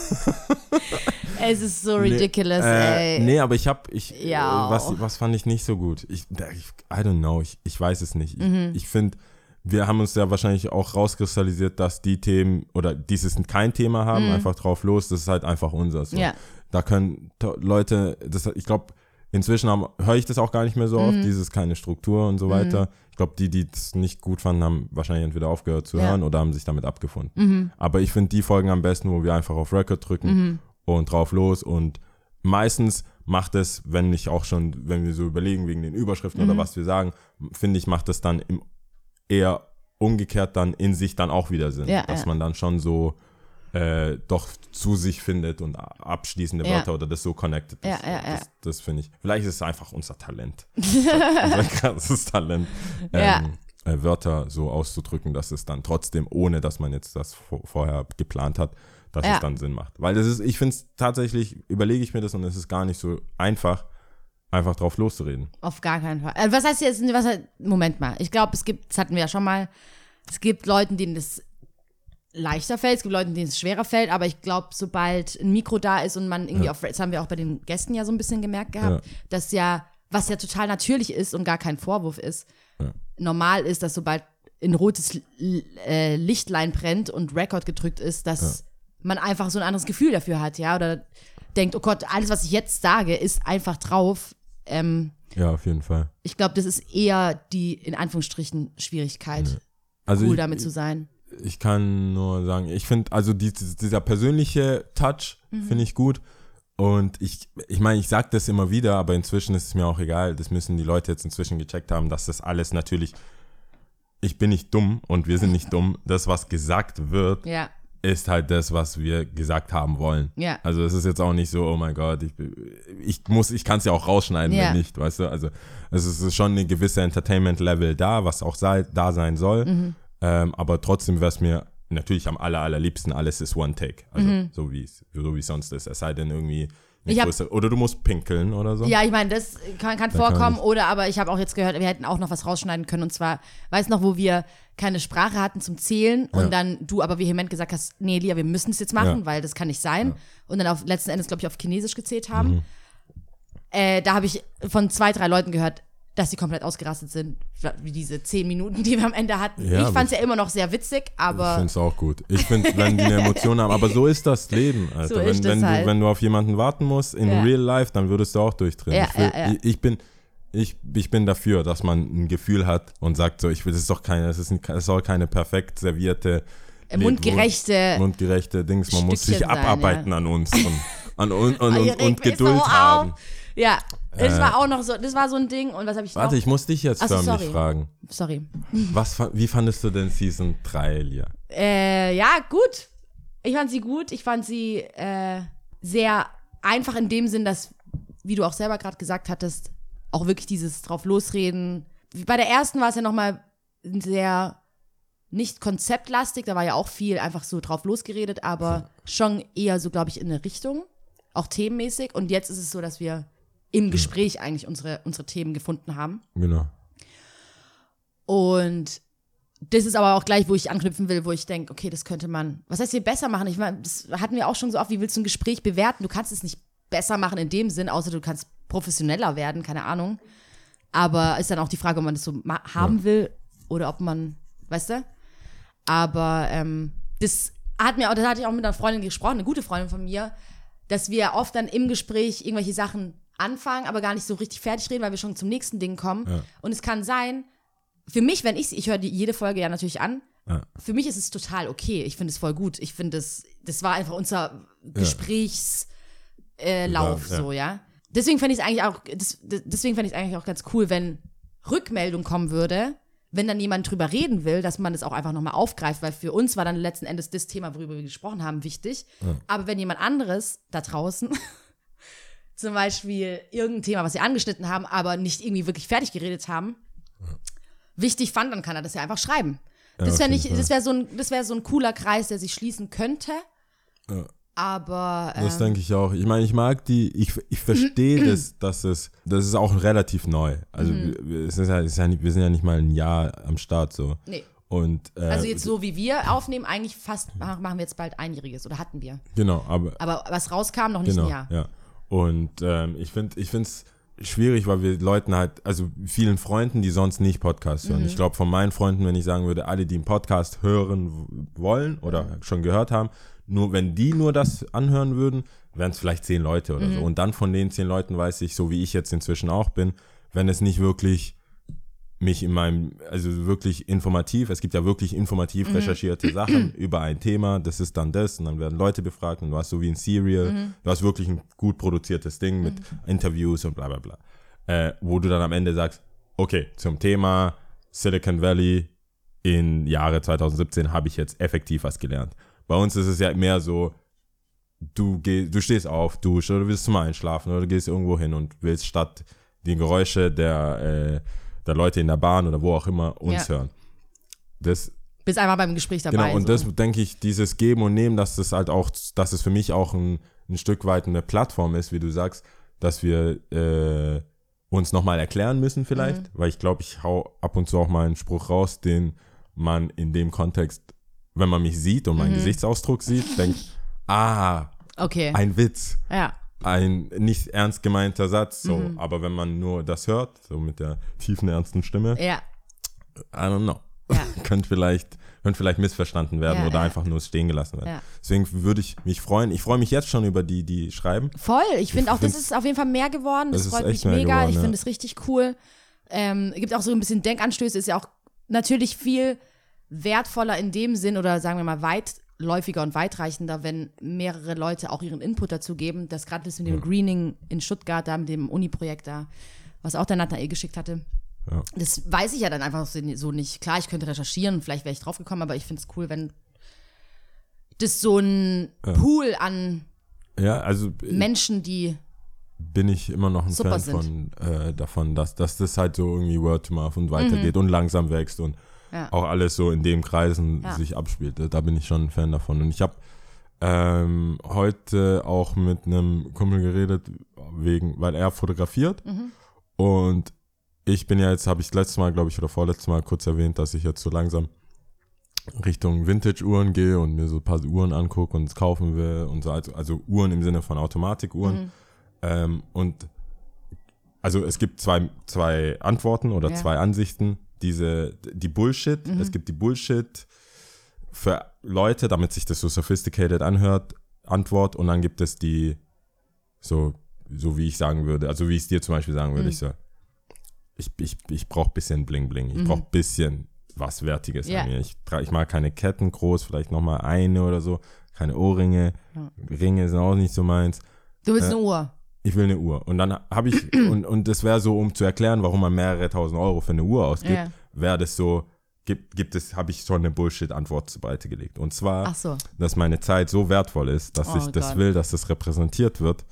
Es ist so ridiculous, äh, ey. Nee, aber ich habe, ich, Ja. äh, was, was fand ich nicht so gut? Ich, I don't know, ich, ich weiß es nicht. Mhm. Ich, ich finde, wir haben uns ja wahrscheinlich auch rauskristallisiert, dass die Themen oder dieses kein Thema haben, einfach drauf los, das ist halt einfach unser. So. Mhm. Ja. Da können Leute, das, ich glaube, inzwischen höre ich das auch gar nicht mehr so Mhm. oft, dieses keine Struktur und so weiter. Ich glaube, die, die es nicht gut fanden, haben wahrscheinlich entweder aufgehört zu Ja. hören oder haben sich damit abgefunden. Mhm. Aber ich finde die Folgen am besten, wo wir einfach auf Record drücken und drauf los und meistens macht es, wenn ich auch schon, wenn wir so überlegen wegen den Überschriften Mhm. oder was wir sagen, finde ich, macht es dann im, eher umgekehrt dann in sich dann auch wieder Sinn. Ja, dass ja. man dann schon so äh, doch zu sich findet und abschließende Ja. Wörter oder das so connected ist. Ja, ja, ja. Das, das finde ich. Vielleicht ist es einfach unser Talent. *laughs* unser krasses Talent. Ähm, äh, Wörter so auszudrücken, dass es dann trotzdem, ohne dass man jetzt das vor, vorher geplant hat, dass es dann Sinn macht. Weil das ist, ich finde es tatsächlich, überlege ich mir das und es ist gar nicht so einfach, einfach drauf loszureden. Auf gar keinen Fall. Also was heißt jetzt, was heißt, Moment mal. Ich glaube, es gibt, das hatten wir ja schon mal, es gibt Leuten, denen das leichter fällt, es gibt Leuten, denen es schwerer fällt, aber ich glaube, sobald ein Mikro da ist und man irgendwie Ja. auf, das haben wir auch bei den Gästen ja so ein bisschen gemerkt gehabt, dass ja, was ja total natürlich ist und gar kein Vorwurf ist, Ja. normal ist, dass sobald ein rotes äh, Lichtlein brennt und Record gedrückt ist, dass man einfach so ein anderes Gefühl dafür hat, ja, oder denkt, oh Gott, alles, was ich jetzt sage, ist einfach drauf. Ähm, Ja, auf jeden Fall. ich glaube, das ist eher die, in Anführungsstrichen, Schwierigkeit, Also cool ich, damit zu sein. Ich kann nur sagen, ich finde, also die, dieser persönliche Touch Mhm. finde ich gut. Und ich, ich meine, ich sage das immer wieder, aber inzwischen ist es mir auch egal. Das müssen die Leute jetzt inzwischen gecheckt haben, dass das alles natürlich, ich bin nicht dumm und wir sind nicht dumm. Das, was gesagt wird, Ja, ist halt das, was wir gesagt haben wollen. Ja. Also es ist jetzt auch nicht so, oh mein Gott, ich, ich muss, ich kann es ja auch rausschneiden, Ja. wenn nicht, weißt du? Also es ist schon eine gewisse Entertainment-Level da, was auch sei, da sein soll. Mhm. Ähm, aber trotzdem wäre es mir natürlich am aller, allerliebsten, alles ist One Take. Also Mhm. so wie es so wie es sonst ist. Es sei denn irgendwie hab- oder du musst pinkeln oder so. ja ich meine, das kann, kann kann vorkommen. ich- Oder aber ich habe auch jetzt gehört, wir hätten auch noch was rausschneiden können. Und zwar, weißt noch, wo wir keine Sprache hatten zum Zählen und Ja. dann du aber vehement gesagt hast, nee, Lia, wir müssen es jetzt machen, Ja. weil das kann nicht sein. Und dann auf letzten Endes, glaube ich, auf Chinesisch gezählt haben. Mhm. Äh, da habe ich von zwei, drei Leuten gehört, dass sie komplett ausgerastet sind, wie diese zehn Minuten, die wir am Ende hatten. Ja, ich fand es ja immer noch sehr witzig, Ich aber finde es auch gut. Ich finde, wenn die eine Emotion haben, aber so ist das Leben, *laughs* Alter. So wenn, ist wenn, es halt. du, wenn du auf jemanden warten musst in Ja. real life, dann würdest du auch durchdrehen. Ja, ich, will. Ich, ich bin ich, ich bin dafür, dass man ein Gefühl hat und sagt so, ich will, das ist doch keine, das ist ein, es soll keine perfekt servierte Äh, mundgerechte mundgerechte Dings. Man muss sich Stückchen sein, abarbeiten an uns und, an, und, *laughs* und, ihr und, und Geduld so auf. Ja, das Äh, war auch noch so, das war so ein Ding. Und was habe ich noch? Warte, ich muss dich jetzt Ach so, förmlich sorry. fragen. Sorry. Was, wie fandest du denn Season 3, Lia? Äh, ja, gut. Ich fand sie gut. Ich fand sie äh, sehr einfach in dem Sinn, dass, wie du auch selber gerade gesagt hattest, auch wirklich dieses drauf losreden. Bei der ersten war es ja nochmal sehr nicht konzeptlastig, da war ja auch viel einfach so drauf losgeredet, aber schon eher so, glaube ich, in eine Richtung, auch themenmäßig. Und jetzt ist es so, dass wir im Gespräch eigentlich unsere, unsere Themen gefunden haben. Genau. Und das ist aber auch gleich, wo ich anknüpfen will, wo ich denke, okay, das könnte man, was heißt hier besser machen? Ich meine, das hatten wir auch schon so oft, wie willst du ein Gespräch bewerten? Du kannst es nicht besser machen in dem Sinn, außer du kannst professioneller werden, keine Ahnung. Aber ist dann auch die Frage, ob man das so haben will oder ob man weißt du? Aber ähm, das hat mir auch, das hatte ich auch mit einer Freundin gesprochen, eine gute Freundin von mir, dass wir oft dann im Gespräch irgendwelche Sachen anfangen, aber gar nicht so richtig fertig reden, weil wir schon zum nächsten Ding kommen. Ja. Und es kann sein, für mich, wenn ich ich höre die- jede Folge ja natürlich an, Ja. für mich ist es total okay. Ich finde es voll gut. Ich finde es, das war einfach unser Gesprächslauf äh, Lauf, Ja, ja. so, ja. Deswegen fände ich es eigentlich auch, das, deswegen fände ich es eigentlich auch ganz cool, wenn Rückmeldung kommen würde, wenn dann jemand drüber reden will, dass man das auch einfach nochmal aufgreift, weil für uns war dann letzten Endes das Thema, worüber wir gesprochen haben, wichtig. Aber wenn jemand anderes da draußen zum Beispiel irgendein Thema, was sie angeschnitten haben, aber nicht irgendwie wirklich fertig geredet haben, wichtig fand, dann kann er das ja einfach schreiben. Ja, das wäre nicht, Fall. das wäre so ein, das wäre so ein cooler Kreis, der sich schließen könnte. Aber Das ähm, denke ich auch. Ich meine, ich mag die, ich, ich verstehe *clears throat* das, dass es, das ist auch relativ neu. Also Mhm. wir- wir, es ist ja, es ist ja nicht, wir sind ja nicht mal ein Jahr am Start so. nee. Und äh, Also jetzt so wie wir aufnehmen, eigentlich fast machen wir jetzt bald einjähriges oder hatten wir. genau, aber Aber was rauskam, noch nicht genau, ein Jahr. ja. Und ähm, ich finde, ich finde es schwierig, weil wir Leuten halt, also vielen Freunden, die sonst nicht Podcast Mhm. hören. Ich glaube, von meinen Freunden, wenn ich sagen würde, alle, die einen Podcast hören wollen oder Mhm. schon gehört haben, nur wenn die nur das anhören würden, wären es vielleicht zehn Leute oder Mhm. so. Und dann von den zehn Leuten weiß ich, so wie ich jetzt inzwischen auch bin, wenn es nicht wirklich mich in meinem, also wirklich informativ, es gibt ja wirklich informativ Mhm. recherchierte Sachen *clears throat* über ein Thema, das ist dann das und dann werden Leute befragt und du hast so wie ein Serial, Mhm. du hast wirklich ein gut produziertes Ding mit Interviews und bla bla bla, äh, wo du dann am Ende sagst, okay, zum Thema Silicon Valley in Jahre 2017 habe ich jetzt effektiv was gelernt. Bei uns ist es ja mehr so, du, geh, du stehst auf, duschst oder du willst zum Einschlafen oder du gehst irgendwo hin und willst statt die Geräusche der, äh, der Leute in der Bahn oder wo auch immer uns Ja. hören. Das, Bist einfach beim Gespräch dabei. genau, und so. das denke ich, dieses Geben und Nehmen, dass das halt auch, dass es für mich auch ein, ein Stück weit eine Plattform ist, wie du sagst, dass wir äh, uns nochmal erklären müssen vielleicht, Mhm. weil ich glaube, ich hau ab und zu auch mal einen Spruch raus, den man in dem Kontext, wenn man mich sieht und meinen Mhm. Gesichtsausdruck sieht, denkt, ah, okay. ein Witz, ja. Ein nicht ernst gemeinter Satz, so, Mhm. aber wenn man nur das hört, so mit der tiefen, ernsten Stimme, Ja. I don't know, Ja. *laughs* könnte vielleicht, könnte vielleicht missverstanden werden Ja, oder ja. einfach nur stehen gelassen werden. Ja. Deswegen würde ich mich freuen, ich freue mich jetzt schon über die, die schreiben. Voll. Ich finde auch, das find's- ist auf jeden Fall mehr geworden. Das, Das freut mich mega. geworden, ich finde es richtig cool. Ähm, gibt auch so ein bisschen Denkanstöße. Ist ja auch natürlich viel wertvoller in dem Sinn oder sagen wir mal weitläufiger und weitreichender, wenn mehrere Leute auch ihren Input dazu geben. Das gerade das mit dem Greening in Stuttgart, da mit dem Uni-Projekt da, was auch der Nathanael geschickt hatte. Ja. Das weiß ich ja dann einfach so nicht. Klar, ich könnte recherchieren, vielleicht wäre ich drauf gekommen, aber ich finde es cool, wenn das so ein Pool an Ja, also Menschen, die bin ich immer noch ein Super Fan von äh, davon, dass, dass das halt so irgendwie Word to Mouth und weitergeht und langsam wächst und Mhm. Ja. auch alles so in dem Kreisen Ja. sich abspielt. Da bin ich schon ein Fan davon. Und ich habe ähm, heute auch mit einem Kumpel geredet, wegen, weil er fotografiert. Mhm. Und ich bin ja jetzt, habe ich letztes Mal, glaube ich, oder vorletztes Mal kurz erwähnt, dass ich jetzt so langsam Richtung Vintage-Uhren gehe und mir so ein paar Uhren angucke und es kaufen will und so, also, also Uhren im Sinne von Automatikuhren. Mhm. Ähm, und also es gibt zwei, zwei Antworten oder Ja. zwei Ansichten. Diese, die Bullshit, Mhm. es gibt die Bullshit für Leute, damit sich das so sophisticated anhört, Antwort und dann gibt es die so, so wie ich sagen würde, also wie ich es dir zum Beispiel sagen würde, Mhm. ich so, ich, ich, ich brauche bisschen Bling Bling, ich brauche bisschen was Wertiges Ja. an mir. Ich, ich mag keine Ketten groß, vielleicht nochmal eine oder so, keine Ohrringe, Ringe sind auch nicht so meins Du willst Äh, eine Uhr. Ich will eine Uhr. Und dann habe ich, *clears throat* und, und das wäre so, um zu erklären, warum man mehrere tausend Euro für eine Uhr ausgibt, Ja. wäre das so, gibt, gibt es, habe ich schon eine Bullshit-Antwort zur Seite gelegt. Und zwar, so. dass meine Zeit so wertvoll ist, dass Oh ich das Gott. will, dass das repräsentiert wird.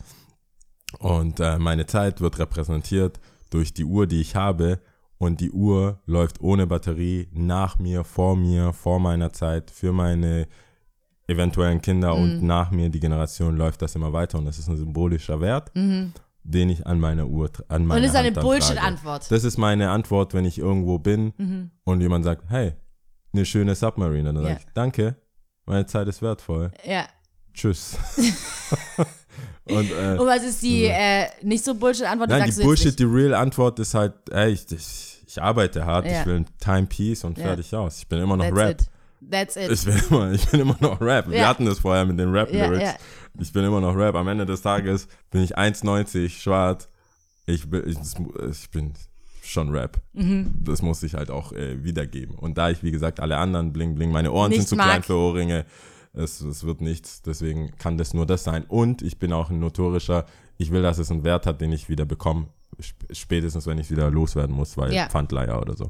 Und äh, meine Zeit wird repräsentiert durch die Uhr, die ich habe. Und die Uhr läuft ohne Batterie nach mir, vor mir, vor meiner Zeit, für meine eventuellen Kinder Mhm. und nach mir, die Generation, läuft das immer weiter. Und das ist ein symbolischer Wert, den ich an meiner Uhr, an meiner Mhm. Und ist eine. Bullshit-Antwort. Das ist meine Antwort, wenn ich irgendwo bin Mhm. und jemand sagt, hey, eine schöne Submarine. Dann Ja. sage ich, danke, meine Zeit ist wertvoll. Ja. Tschüss. *laughs* *laughs* und äh, Und was ist die äh, nicht so Bullshit-Antwort? Nein, sagst die Bullshit, die Real-Antwort ist halt, ey, ich, ich, ich arbeite hart, Ja. ich will ein Timepiece und Ja. fertig aus. Ich bin immer noch That's Rap. it. That's it. Ich bin immer, ich bin immer noch Rap. Wir Ja. hatten das vorher mit den Ja, Rap-Lyrics. ja. Ich bin immer noch Rap. Am Ende des Tages bin ich 1,90 schwarz. Ich bin, ich, ich bin schon Rap. Mhm. Das muss ich halt auch äh, wiedergeben. Und da ich, wie gesagt, alle anderen bling bling, meine Ohren Nicht sind zu mag. klein für Ohrringe. Es, es wird nichts. Deswegen kann das nur das sein. Und ich bin auch ein notorischer, ich will, dass es einen Wert hat, den ich wieder bekomme. Sp- Spätestens, wenn ich es wieder loswerden muss, weil Ja. Pfandleiher oder so.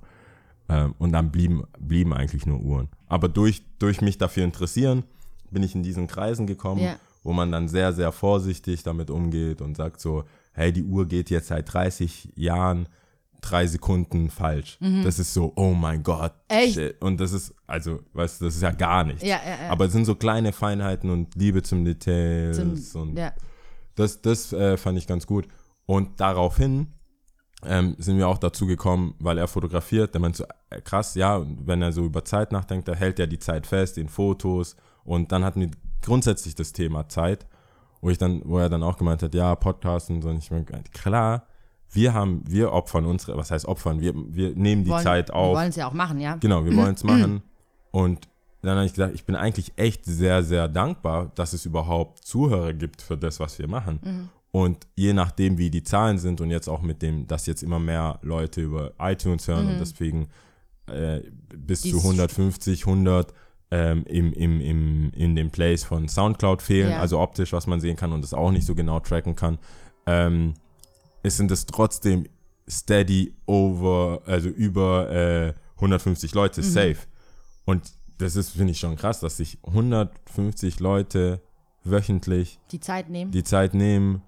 Ähm, und dann blieben, blieben eigentlich nur Uhren. Aber durch, durch mich dafür interessieren, bin ich in diesen Kreisen gekommen, Ja. wo man dann sehr, sehr vorsichtig damit umgeht und sagt so, hey, die Uhr geht jetzt seit 30 Jahren drei Sekunden falsch. Das ist so, oh mein Gott. Mhm. Echt? shit. Und das ist, also, weißt du, das ist ja gar nichts. Ja, ja. Aber es sind so kleine Feinheiten und Liebe zum Details Zum- und das, das äh, fand ich ganz gut. Und daraufhin ähm, sind wir auch dazu gekommen, weil er fotografiert, der meint so, äh, krass, ja, und wenn er so über Zeit nachdenkt, da hält er die Zeit fest in Fotos und dann hatten wir grundsätzlich das Thema Zeit, wo ich dann, wo er dann auch gemeint hat, ja, Podcast und so, und ich meine, klar, wir haben, wir opfern unsere, was heißt opfern, wir, wir nehmen die Wollen- Zeit Wir auf, wollen es ja auch machen, ja. Genau, wir *clears throat* wollen es machen. Und dann habe ich gesagt, ich bin eigentlich echt sehr, sehr dankbar, dass es überhaupt Zuhörer gibt für das, was wir machen. Und je nachdem, wie die Zahlen sind und jetzt auch mit dem, dass jetzt immer mehr Leute über iTunes hören und deswegen äh, bis zu Dies- 150, 100 ähm, im, im, im, in den Plays von Soundcloud fehlen, Ja. also optisch, was man sehen kann und das auch nicht so genau tracken kann, ähm, es sind es trotzdem steady over, also über äh, 150 Leute Mhm. safe. Und das ist, finde ich, schon krass, dass sich 150 Leute wöchentlich Die Zeit nehmen. die Zeit nehmen,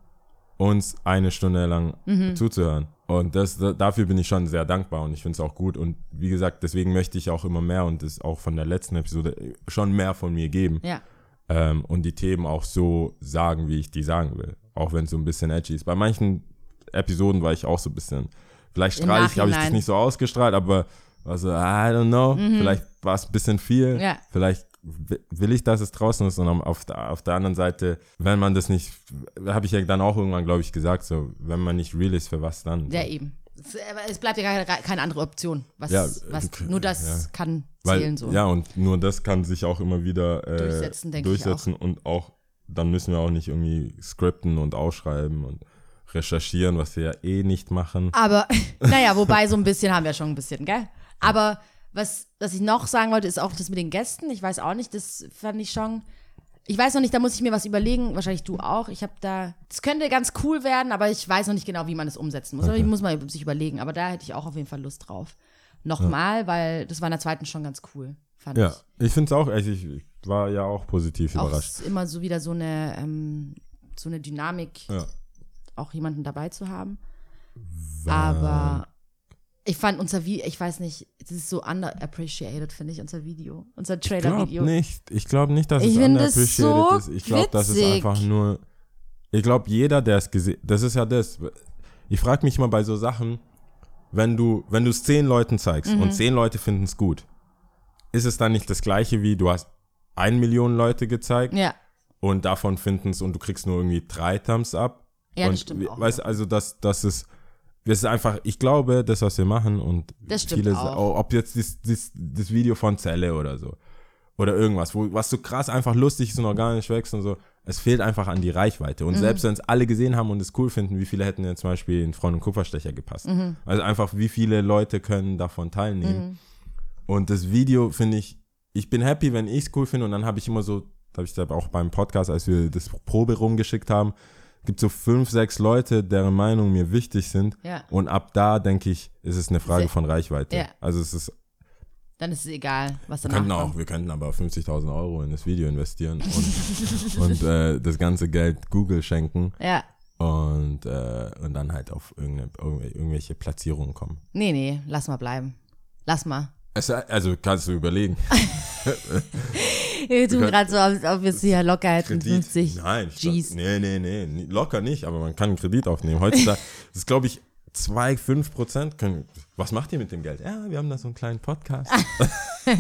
uns eine Stunde lang Mhm. zuzuhören. Und das, da- dafür bin ich schon sehr dankbar und ich finde es auch gut. Und wie gesagt, deswegen möchte ich auch immer mehr und das auch von der letzten Episode schon mehr von mir geben ja. ähm, und die Themen auch so sagen, wie ich die sagen will. Auch wenn es so ein bisschen edgy ist. Bei manchen Episoden war ich auch so ein bisschen, vielleicht ich, habe ich das nicht so ausgestrahlt, aber war so, I don't know, vielleicht war es ein bisschen viel, Mhm. Ja. vielleicht will ich, dass es draußen ist und am- auf der, auf der anderen Seite, wenn man das nicht, habe ich ja dann auch irgendwann, glaube ich, gesagt, so, wenn man nicht real ist, für was dann? Ja, so. eben. Es, bleibt ja keine, keine andere Option. Was, Ja, was, nur das ja. kann Weil, zählen so. Ja, und nur das kann sich auch immer wieder äh, Durchsetzen, denke ich durchsetzen und auch, dann müssen wir auch nicht irgendwie skripten und ausschreiben und recherchieren, was wir ja eh nicht machen. Aber, *laughs* naja, wobei so ein bisschen haben wir schon ein bisschen, gell? Aber was, was ich noch sagen wollte, ist auch das mit den Gästen. Ich weiß auch nicht, das fand ich schon. Ich weiß noch nicht, da muss ich mir was überlegen. Wahrscheinlich du auch. Ich habe da. Das könnte ganz cool werden, aber ich weiß noch nicht genau, wie man es umsetzen muss. Aber ich muss mal sich überlegen. Aber da hätte ich auch auf jeden Fall Lust drauf. Nochmal, weil das war in der zweiten schon ganz cool, fand Ja, ich. ich finde es auch, also ich, ich war ja auch positiv Auch überrascht. ist immer so wieder so eine, ähm, so eine Dynamik, Ja. auch jemanden dabei zu haben. Aber ich fand unser Video, ich weiß nicht, das ist so underappreciated, finde ich, unser Video. Unser Ich glaube Trailer-Video. nicht, ich glaube nicht, dass Ich es underappreciated so ist. Ich glaube, das ist einfach nur, ich glaube, jeder, der es gesehen, das ist ja das. Ich frage mich mal bei so Sachen, wenn du, wenn du es zehn Leuten zeigst Mhm. und zehn Leute finden es gut, ist es dann nicht das gleiche wie, du hast ein Million Leute gezeigt Ja, und davon finden es und du kriegst nur irgendwie drei Thumbs up. Ja, das und, stimmt wie- auch, Weißt ja. also, dass das ist, das ist einfach, ich glaube, das, was wir machen und viele, auch. ob jetzt das, das, das Video von Zelle oder so oder irgendwas, wo, was so krass einfach lustig ist und organisch wächst und so, es fehlt einfach an die Reichweite. Mhm. Und selbst wenn es alle gesehen haben und es cool finden, wie viele hätten denn zum Beispiel in Freund und Kupferstecher gepasst? Mhm. Also einfach, wie viele Leute können davon teilnehmen? Und das Video finde ich, ich bin happy, wenn ich es cool finde und dann habe ich immer so, da habe ich da auch beim Podcast, als wir das Probe rumgeschickt haben, gibt so fünf, sechs Leute, deren Meinung mir wichtig sind. Ja. Und ab da denke ich, ist es eine Frage von Reichweite. Ja. Also es ist, dann ist es egal, was wir danach könnten auch, wir könnten aber 50.000 Euro in das Video investieren und, *laughs* und äh, das ganze Geld Google schenken Ja, und, äh, und dann halt auf irgendeine, irgendwelche Platzierungen kommen. nee, nee, lass mal bleiben. Lass mal. Es, also kannst du überlegen. *laughs* *laughs* Wir tun gerade so, als ob wir es hier locker hätten, 50 Nein, Gs. nee, nee, nee, locker nicht, aber man kann einen Kredit aufnehmen. Heutzutage *laughs* ist, glaube ich, 2, 5 Prozent können. Was macht ihr mit dem Geld? Ja, wir haben da so einen kleinen Podcast. *laughs*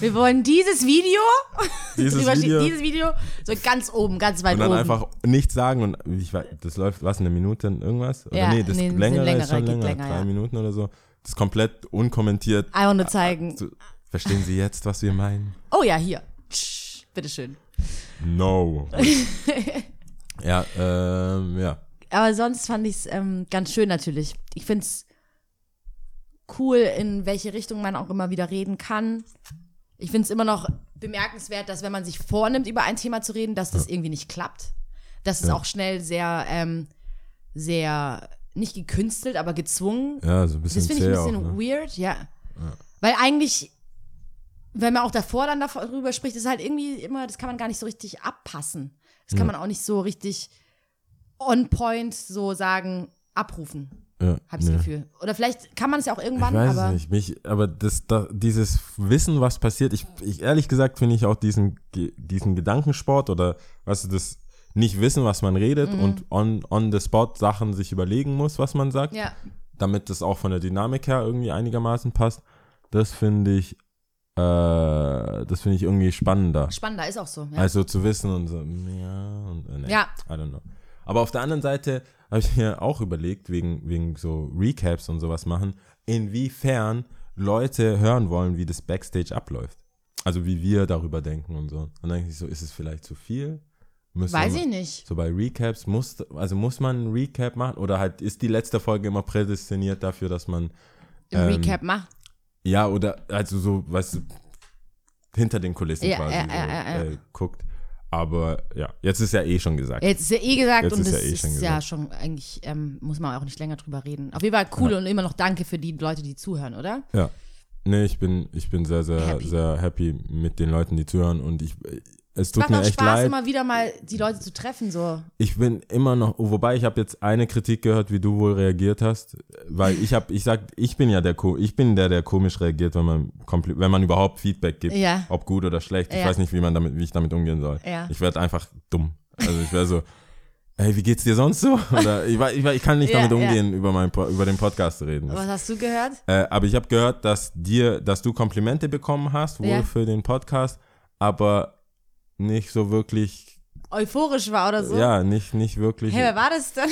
Wir wollen dieses Video, *laughs* Dieses Video. dieses Video, so ganz oben, ganz weit Und dann oben. einfach nichts sagen und ich weiß, das läuft, was, eine Minute irgendwas? Oder Ja, nee, das nee, ist ein länger, bisschen ist schon länger, länger, drei ja. Minuten oder so. Das komplett unkommentiert. Einfach nur zeigen. Verstehen Sie jetzt, was wir meinen? Oh ja, hier. Tsch, bitteschön. No. ja, ähm, ja. Aber sonst fand ich es ähm, ganz schön natürlich. Ich finde es cool, in welche Richtung man auch immer wieder reden kann. Ich finde es immer noch bemerkenswert, dass wenn man sich vornimmt, über ein Thema zu reden, dass das irgendwie nicht klappt. Dass es Ja. auch schnell sehr, ähm, sehr, nicht gekünstelt, aber gezwungen. Ja, so ein bisschen Das finde ich ein bisschen auch, ne? weird, ja. Weil eigentlich, wenn man auch davor dann darüber spricht, ist halt irgendwie immer, das kann man gar nicht so richtig abpassen. Das kann man auch nicht so richtig on point so sagen, abrufen, Ja, habe ich nee. das Gefühl. Oder vielleicht kann man es ja auch Ich irgendwann, weiß aber nicht, mich, aber das, da, dieses Wissen, was passiert, ich, ich ehrlich gesagt finde ich auch diesen, diesen Gedankensport oder weißt du, das nicht wissen, was man redet Mhm. und on, on the spot Sachen sich überlegen muss, was man sagt, ja, damit das auch von der Dynamik her irgendwie einigermaßen passt, das finde ich, äh, das finde ich irgendwie spannender. spannender ist auch so. Ja. Also zu wissen und so, ja, und äh, nee, Ja. I don't know. Aber auf der anderen Seite habe ich mir auch überlegt, wegen, wegen so Recaps und sowas machen, inwiefern Leute hören wollen, wie das Backstage abläuft. Also wie wir darüber denken und so. Und dann denke ich so, ist es vielleicht zu viel? Müsste Weiß ich nicht. So bei Recaps muss, also muss man einen Recap machen oder halt ist die letzte Folge immer prädestiniert dafür, dass man ähm, Recap mach. Ja, oder also so, weißt du, hinter den Kulissen Ja, quasi ja, so, ja, ja. Äh, guckt. Aber ja, jetzt ist ja eh schon gesagt. Jetzt ist ja eh gesagt Jetzt und ist das ja eh ist schon ja schon eigentlich, ähm, muss man auch nicht länger drüber reden. Auf jeden Fall cool und immer noch danke für die Leute, die zuhören, oder? Ja. Nee, ich bin, ich bin sehr, sehr, Happy. sehr happy mit den Leuten, die zuhören und ich, es tut Macht mir auch echt Spaß, leid. immer wieder mal die Leute zu treffen, so. Ich bin immer noch, wobei ich habe jetzt eine Kritik gehört, wie du wohl reagiert hast, weil ich habe, ich sag, ich bin ja der, ich bin der, der komisch reagiert, wenn man, wenn man überhaupt Feedback gibt, Ja. ob gut oder schlecht. Ich Ja. weiß nicht, wie man damit, wie ich damit umgehen soll. Ja. Ich werde einfach dumm. Also ich wäre so, hey, wie geht's dir sonst so? Oder ich, ich, ich kann nicht damit umgehen, über, mein, über den Podcast zu reden. Was hast du gehört? Äh, aber ich habe gehört, dass dir, dass du Komplimente bekommen hast, wohl für den Podcast, aber nicht so wirklich, Euphorisch war oder so? ja, nicht, nicht wirklich. Hey, wer war das denn?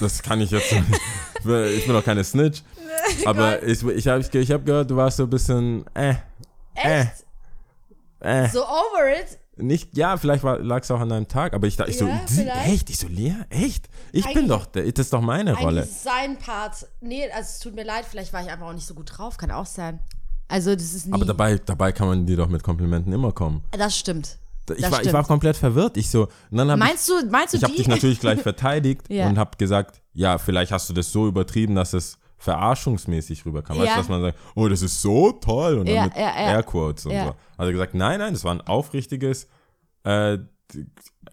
Das kann ich jetzt nicht. *laughs* Ich bin doch keine Snitch. aber ich, ich habe ich hab gehört, du warst so ein bisschen, äh, Echt? äh. So over it? Nicht, ja, vielleicht lag es auch an deinem Tag, aber ich dachte, ich so, Ja, vielleicht. echt? Ich so, Lea, echt? Ich bin Eigentlich- doch, der, das ist doch meine Rolle. Sein Part. Nee, also es tut mir leid, vielleicht war ich einfach auch nicht so gut drauf, kann auch sein. Also das ist nie. Aber dabei, dabei kann man dir doch mit Komplimenten immer kommen. das stimmt. Ich, war, ich war komplett verwirrt. Ich so, dann hab ich, Meinst du, meinst du ich habe dich natürlich gleich *laughs* verteidigt Ja. und habe gesagt, ja, vielleicht hast du das so übertrieben, dass es verarschungsmäßig rüberkam. Weißt Ja. du, dass man sagt, oh, das ist so toll und dann Ja, mit ja. Airquotes und so. Also gesagt, nein, nein, das war ein aufrichtiges äh,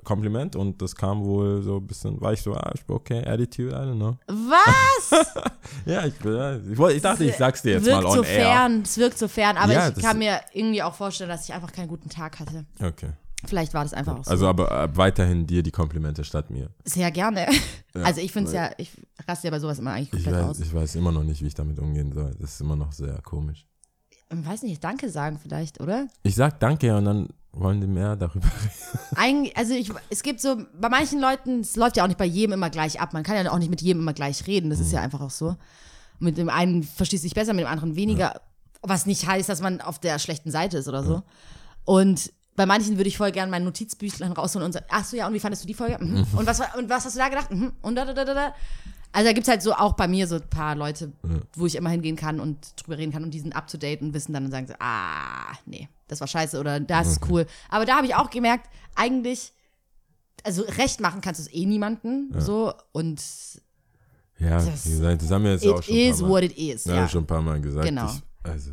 Kompliment und das kam wohl so ein bisschen, war ich so, ah, ich bin okay, Attitude, I don't know. Was? *laughs* Ja, ich, ja, ich, ich dachte, ich sag's dir jetzt wirkt mal on so air. fern, es wirkt so fern, aber Ja, ich kann mir irgendwie auch vorstellen, dass ich einfach keinen guten Tag hatte. Okay. Vielleicht war das einfach auch so. Also aber äh, weiterhin dir die Komplimente statt mir. Sehr gerne. *laughs* also ich finde es ja, ich raste ja bei sowas immer eigentlich Ich komplett weiß, aus. ich weiß immer noch nicht, wie ich damit umgehen soll. Das ist immer noch sehr komisch. Ich weiß nicht, Danke sagen vielleicht, oder? Ich sag danke und dann wollen die mehr darüber reden. Eigentlich, also ich, es gibt so, bei manchen Leuten, es läuft ja auch nicht bei jedem immer gleich ab. Man kann ja auch nicht mit jedem immer gleich reden. Das ist Mhm. ja einfach auch so. Mit dem einen verstehst du dich besser, mit dem anderen weniger. Was nicht heißt, dass man auf der schlechten Seite ist oder so. Und bei manchen würde ich voll gerne mein Notizbüchlein rausholen und sagen, ach so, ja, und wie fandest du die Folge? Mhm. Und, was, und was hast du da gedacht? Mhm. Und da, da, da, da, da. Also da gibt es halt so auch bei mir so ein paar Leute, wo ich immer hingehen kann und drüber reden kann und die sind up to date und wissen dann und sagen so, ah, nee, das war scheiße oder das ist cool. Aber da habe ich auch gemerkt, eigentlich, also recht machen kannst du es eh niemanden so und Ja, Das- wie gesagt, das haben wir jetzt auch it schon ein is paar Mal, what it is. ja, Ja. schon ein paar Mal gesagt. Genau. Ich, also,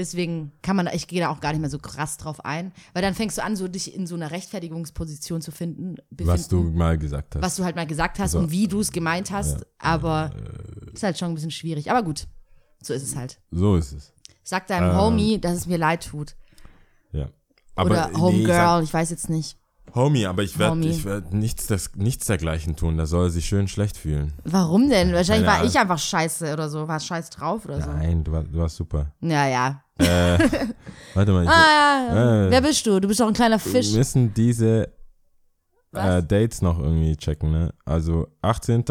Deswegen kann man, ich gehe da auch gar nicht mehr so krass drauf ein, weil dann fängst du an, so dich in so einer Rechtfertigungsposition zu finden, was du befinden, mal gesagt hast. was du halt mal gesagt hast Also, und wie du es gemeint hast, aber ist halt schon ein bisschen schwierig. Aber gut, so ist es halt. So ist es. Sag deinem Ähm, Homie, dass es mir leid tut. Ja. Aber Oder nee, ich Homegirl, sag, ich weiß jetzt nicht. Homie, aber ich werde werd nichts, nichts dergleichen tun. Da soll er sich schön schlecht fühlen. Warum denn? Wahrscheinlich Keine war ich einfach scheiße oder so. War scheiß drauf oder so. Nein, du, war, du warst super. Ja, ja. Äh, *laughs* warte mal, ich, Ah. Äh. Wer bist du? Du bist doch ein kleiner wir Fisch. müssen diese äh? Dates noch irgendwie checken, ne? Also 18.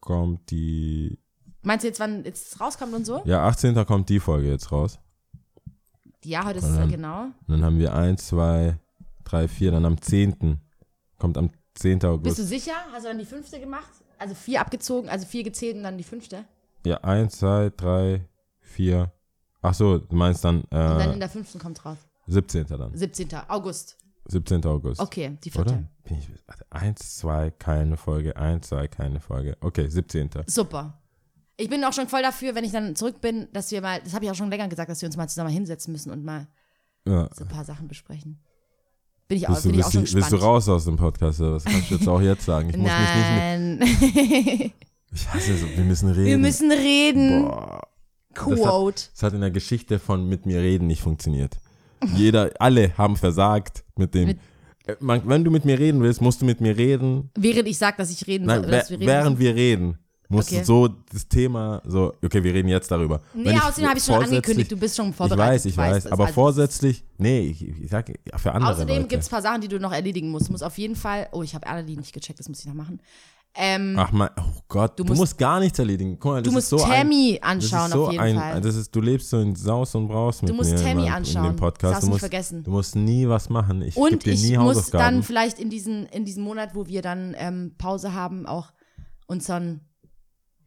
kommt die, Meinst du jetzt, wann jetzt rauskommt und so? ja 18. kommt die Folge jetzt raus. Ja, heute ist es ja genau. Und dann haben wir 1, 2, 3, 4, dann am 10. Kommt am 10. August. Bist du sicher? Hast du dann die fünfte gemacht? Also vier abgezogen, also vier gezählt und dann die fünfte? Ja, 1, 2, 3, 4. Ach so, du meinst dann, Und dann äh, in der fünften kommt raus. 17. dann. 17. August. 17. August. Okay, die vierte. Oder? Bin ich, warte, 1, 2, keine Folge, 1, 2, keine Folge. Okay, 17. Super. Ich bin auch schon voll dafür, wenn ich dann zurück bin, dass wir mal, das habe ich auch schon länger gesagt, dass wir uns mal zusammen hinsetzen müssen und mal Ja. so ein paar Sachen besprechen. Bin ich auch, Bist du, bin ich auch schon du, bist du raus aus dem Podcast? Was kannst du jetzt auch jetzt sagen? Ich muss mich nicht Nein. mit, *laughs* Ich hasse so, wir müssen reden. wir müssen reden. Boah. Quote. Das hat in der Geschichte von mit mir reden nicht funktioniert. Jeder, alle haben versagt mit dem. Mit- Äh, man, wenn du mit mir reden willst, musst du mit mir reden. Während ich sage, dass ich reden Nein, dass wir reden während müssen. wir reden, musst Okay. du so das Thema so. Okay, wir reden jetzt darüber. Nee, Wenn außerdem habe ich schon angekündigt, du bist schon Ich vorbereitet. weiß, ich weiß. das. Aber Also, vorsätzlich, nee, ich, ich sag ja, für andere Außerdem gibt es ein paar Sachen, die du noch erledigen musst. Du musst auf jeden Fall, oh, ich habe Annelie nicht gecheckt, das muss ich noch machen. Ähm, Ach mein, oh Gott, du, musst- musst, gar nichts erledigen. Guck mal, das du musst ist so ein, Tammy das anschauen so auf jeden ein, Fall. Das ist, du lebst so in Saus und Braus mit Du musst mir Tammy in, in anschauen. dem Podcast. Das du du musst, vergessen. Du musst nie was machen. Ich Und dir ich nie muss Hausaufgaben. dann vielleicht in diesen, in diesem Monat, wo wir dann ähm, Pause haben, auch unseren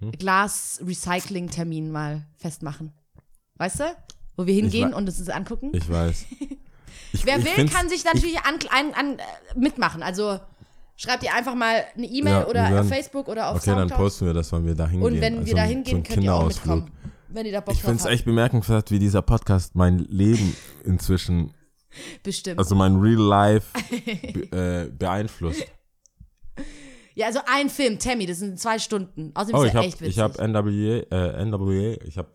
Hm? Glas-Recycling-Termin mal festmachen. Weißt du? Wo wir hingehen und uns das angucken. ich weiß. *laughs* Ich, Wer ich will, kann sich natürlich an, an, an, äh, mitmachen. Also schreibt ihr einfach mal eine E-Mail Ja, oder werden- auf Facebook oder auf Okay, dann Soundcloud. posten wir das, wenn wir da hingehen. und wenn Also wir da so hingehen, ein könnt ihr auch mitkommen. Wenn ihr da Bock Ich finde es echt bemerkenswert, wie dieser Podcast mein Leben inzwischen, Bestimmt. also mein Real Life be, äh, beeinflusst. *laughs* ja, also ein Film, Tammy, das sind zwei Stunden. Außerdem Oh, ist ich er habe echt witzig. ich hab NWA, äh, NWA, ich habe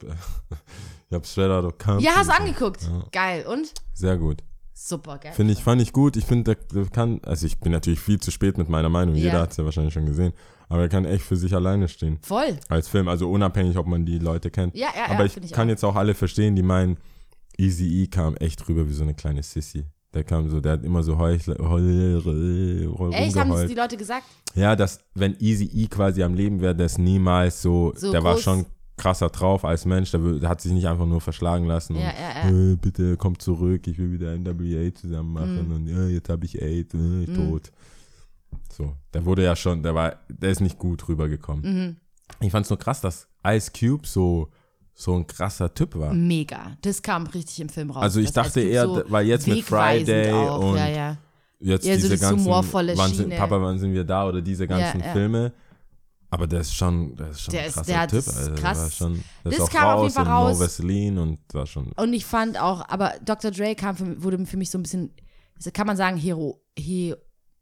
ich hab Straight Outta Compton. ja, hast du angeguckt. Geil. Und? Sehr gut. Super, geil. Finde ich, fand ich gut. Ich finde, der, der kann, also ich bin natürlich viel zu spät mit meiner Meinung. Ja. Jeder hat es ja wahrscheinlich schon gesehen. Aber er kann echt für sich alleine stehen. Voll. Als Film, also unabhängig, ob man die Leute kennt. Ja, ja, ja, Aber ich, find ich kann auch. jetzt auch alle verstehen, die meinen, Easy E kam echt rüber wie so eine kleine Sissy. Der kam so, der hat immer so heuchle, heul, Echt, haben das die Leute gesagt? Ja, dass, wenn Easy E quasi am Leben wäre, der ist niemals so, So der war groß. schon krasser drauf als Mensch, der, hat sich nicht einfach nur verschlagen lassen Ja, und ja, ja. Äh, bitte komm zurück, ich will wieder NWA zusammen machen Mhm. und ja, jetzt habe ich AIDS, äh, ich tot. So, der wurde ja schon, der war, der ist nicht gut rübergekommen. Mhm. Ich fand's nur krass, dass Ice Cube so, so ein krasser Typ war. Mega. Das kam richtig im Film raus. Also ich dachte eher, so weil jetzt mit Friday auch. und ja, ja. jetzt Ja, so diese das ganzen, humorvolle wann sind. Papa, wann sind wir da oder diese ganzen. Filme. Aber der ist schon, der ist schon Der ein ist- krasser der hat- Typ. ist Also, der krass. war schon, der ist Das kam auf jeden Fall raus. No Vaseline und war schon, Und ich fand auch, aber Dr. Dre kam für, wurde für mich so ein bisschen, also kann man sagen, Hero, he,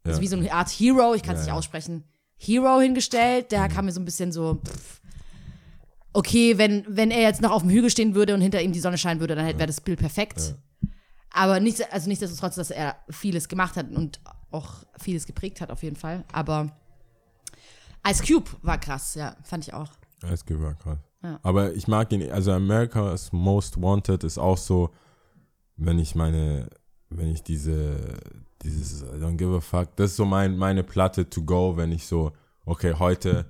also Ja. wie so eine Art Hero, ich kann es Ja, nicht ja. aussprechen, Hero hingestellt. Der kam mir so ein bisschen so, pff, okay, wenn, wenn er jetzt noch auf dem Hügel stehen würde und hinter ihm die Sonne scheinen würde, dann wäre das Bild perfekt. Aber nicht, also nichtsdestotrotz, dass er vieles gemacht hat und auch vieles geprägt hat, auf jeden Fall. Aber Ice Cube war krass, ja, fand ich auch. Ice Cube war krass. Ja. Aber ich mag ihn, also America's Most Wanted ist auch so, wenn ich meine, wenn ich diese, dieses I don't give a fuck, das ist so mein, meine Platte to go, wenn ich so, okay, heute,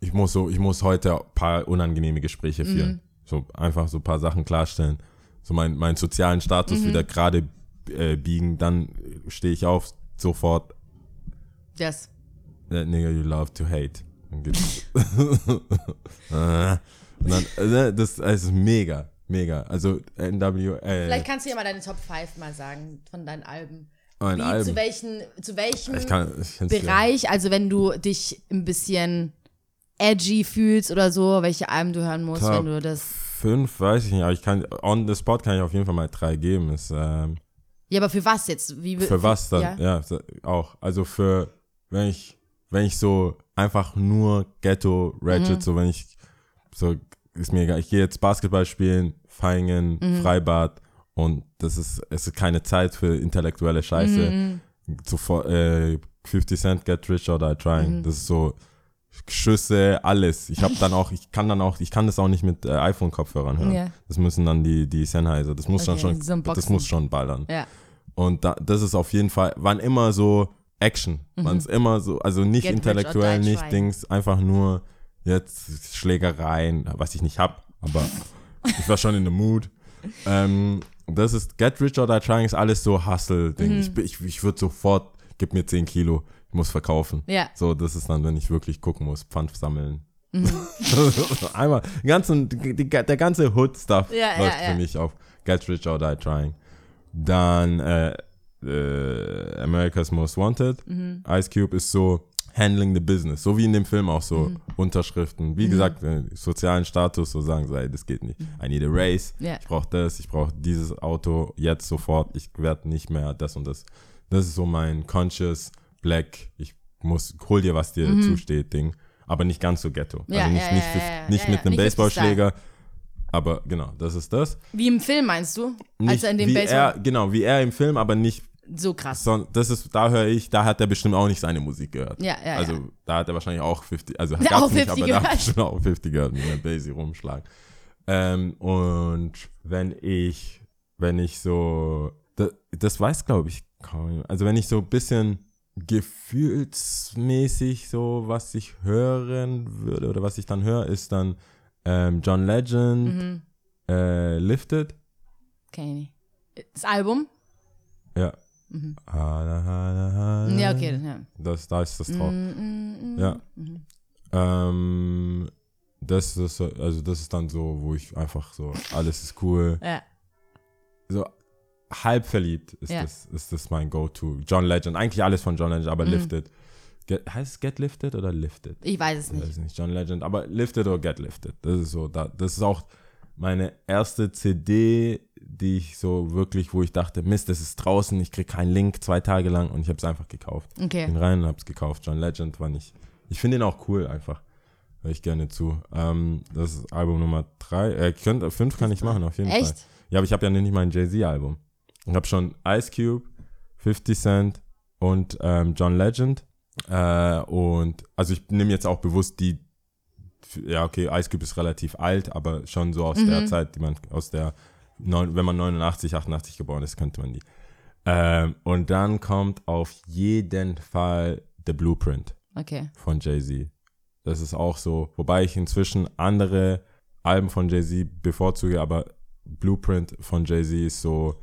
ich muss so, ich muss heute ein paar unangenehme Gespräche Mhm. führen. So einfach so ein paar Sachen klarstellen. So mein, meinen sozialen Status Mhm. wieder gerade äh, biegen, dann stehe ich auf, sofort, Yes. That nigga you love to hate. Dann *laughs* Äh, Und dann, äh, das, das ist mega, mega. Also NW, äh, Vielleicht kannst du ja mal deine Top 5 mal sagen von deinen Alben. ein Wie, Album. zu welchen, zu welchem ich kann, ich Bereich, also wenn du dich ein bisschen edgy fühlst oder so, welche Alben du hören musst, Top wenn du das. Fünf, weiß ich nicht, aber ich kann, on the spot kann ich auf jeden Fall mal drei geben. Ist, ähm, Ja, aber für was jetzt? Wie, für was dann? Ja. Ja, auch. Also für, wenn ich, wenn ich so einfach nur Ghetto Ratchet, Mhm. so wenn ich, so, ist mir egal, ich gehe jetzt Basketball spielen, Feigen, Mhm. Freibad und das ist, es ist keine Zeit für intellektuelle Scheiße. Mhm. sofort, äh, 50 Cent, Get Rich or Die Mhm. Trying. Das ist so Schüsse, alles. Ich habe dann auch, ich kann dann auch, ich kann das auch nicht mit äh, iPhone-Kopfhörern hören. Ja. Das müssen dann die, die Sennheiser, das muss dann Okay, schon, so das muss schon ballern. Ja. Und da, das ist auf jeden Fall, wann immer so Action, wann es immer so, also nicht Mhm. Get intellektuell, nicht trying. Dings, einfach nur jetzt Schlägereien, was ich nicht hab, aber *laughs* ich war schon in the mood. Ähm, das ist Get Rich or Die Trying ist alles so Hustle-Ding. Mhm. Ich, ich, ich würde sofort, gib mir 10 Kilo, ich muss verkaufen. Ja. So, das ist dann, wenn ich wirklich gucken muss, Pfand sammeln. Mhm. *laughs* Einmal, ganzen, die, der ganze Hood-Stuff Ja, läuft ja, für mich auf Get Rich or Die Trying. Dann äh, äh, America's Most Wanted. Mhm. Ice Cube ist so Handling the Business, so wie in dem Film auch so Mhm. Unterschriften. Wie gesagt, äh, sozialen Status, so sagen sie, das geht nicht. I need a race, Ja. ich brauche das, ich brauche dieses Auto jetzt sofort, ich werde nicht mehr das und das. Das ist so mein Conscious Black, ich muss, hol dir, was dir zusteht, Ding. Aber nicht ganz so ghetto. Mhm. Ja, also nicht, ja, nicht, ja, nicht mit einem Nicht 50 Baseballschläger. Aber genau, das ist das. Wie im Film meinst du? Nicht Als er in dem wie Baseball. er, genau, wie er im Film, aber nicht so krass. Son- das ist, da höre ich, da hat er bestimmt auch nicht seine Musik gehört. Ja, ja, Also ja. da hat er wahrscheinlich auch 50, also *laughs* gab's auch nicht, 50 aber da hat er gehört. bestimmt auch 50 gehört, mit einer Basie rumschlagen. Ähm, und wenn ich, wenn ich so, das, das weiß glaube ich kaum, jemand. also wenn ich so ein bisschen gefühlsmäßig so, was ich hören würde oder was ich dann höre, ist dann ähm, John Legend, Mhm. äh, Lifted, Kenn ich nicht. Das Album? ja. Mhm. Ja, okay. Ja. Das, da ist das drauf. Mm, mm, mm. Ja. Ähm, das ist, so- also das ist dann so, wo ich einfach so, alles ist cool. Ja. So halb verliebt ist, Ja. das, ist das mein Go-To. John Legend, eigentlich alles von John Legend, aber Mhm. Lifted. Get, heißt es Get Lifted oder Lifted? Ich weiß es Ich nicht. weiß nicht, John Legend, aber Lifted oder Get Lifted. Das ist so, da, das ist auch meine erste CD, die ich so wirklich, wo ich dachte, Mist, das ist draußen, ich krieg keinen Link zwei Tage lang und ich habe es einfach gekauft. Okay. Bin rein und hab's gekauft. John Legend war nicht. Ich finde ihn auch cool einfach. Hör ich gerne zu. Ähm, das ist Album Nummer drei. Äh, könnt, fünf kann ich machen, auf jeden Fall. Echt? Ja, aber ich habe ja nicht mein Jay-Z-Album. Ich habe schon Ice Cube, 50 Cent und ähm, John Legend. Äh, und also ich nehme jetzt auch bewusst die, ja, okay, Ice Cube ist relativ alt, aber schon so aus der Zeit, die man aus der, neun, wenn man 89, 88 geboren ist, könnte man die. Ähm, und dann kommt auf jeden Fall The Blueprint Okay. von Jay-Z. Das ist auch so, wobei ich inzwischen andere Alben von Jay-Z bevorzuge, aber Blueprint von Jay-Z ist so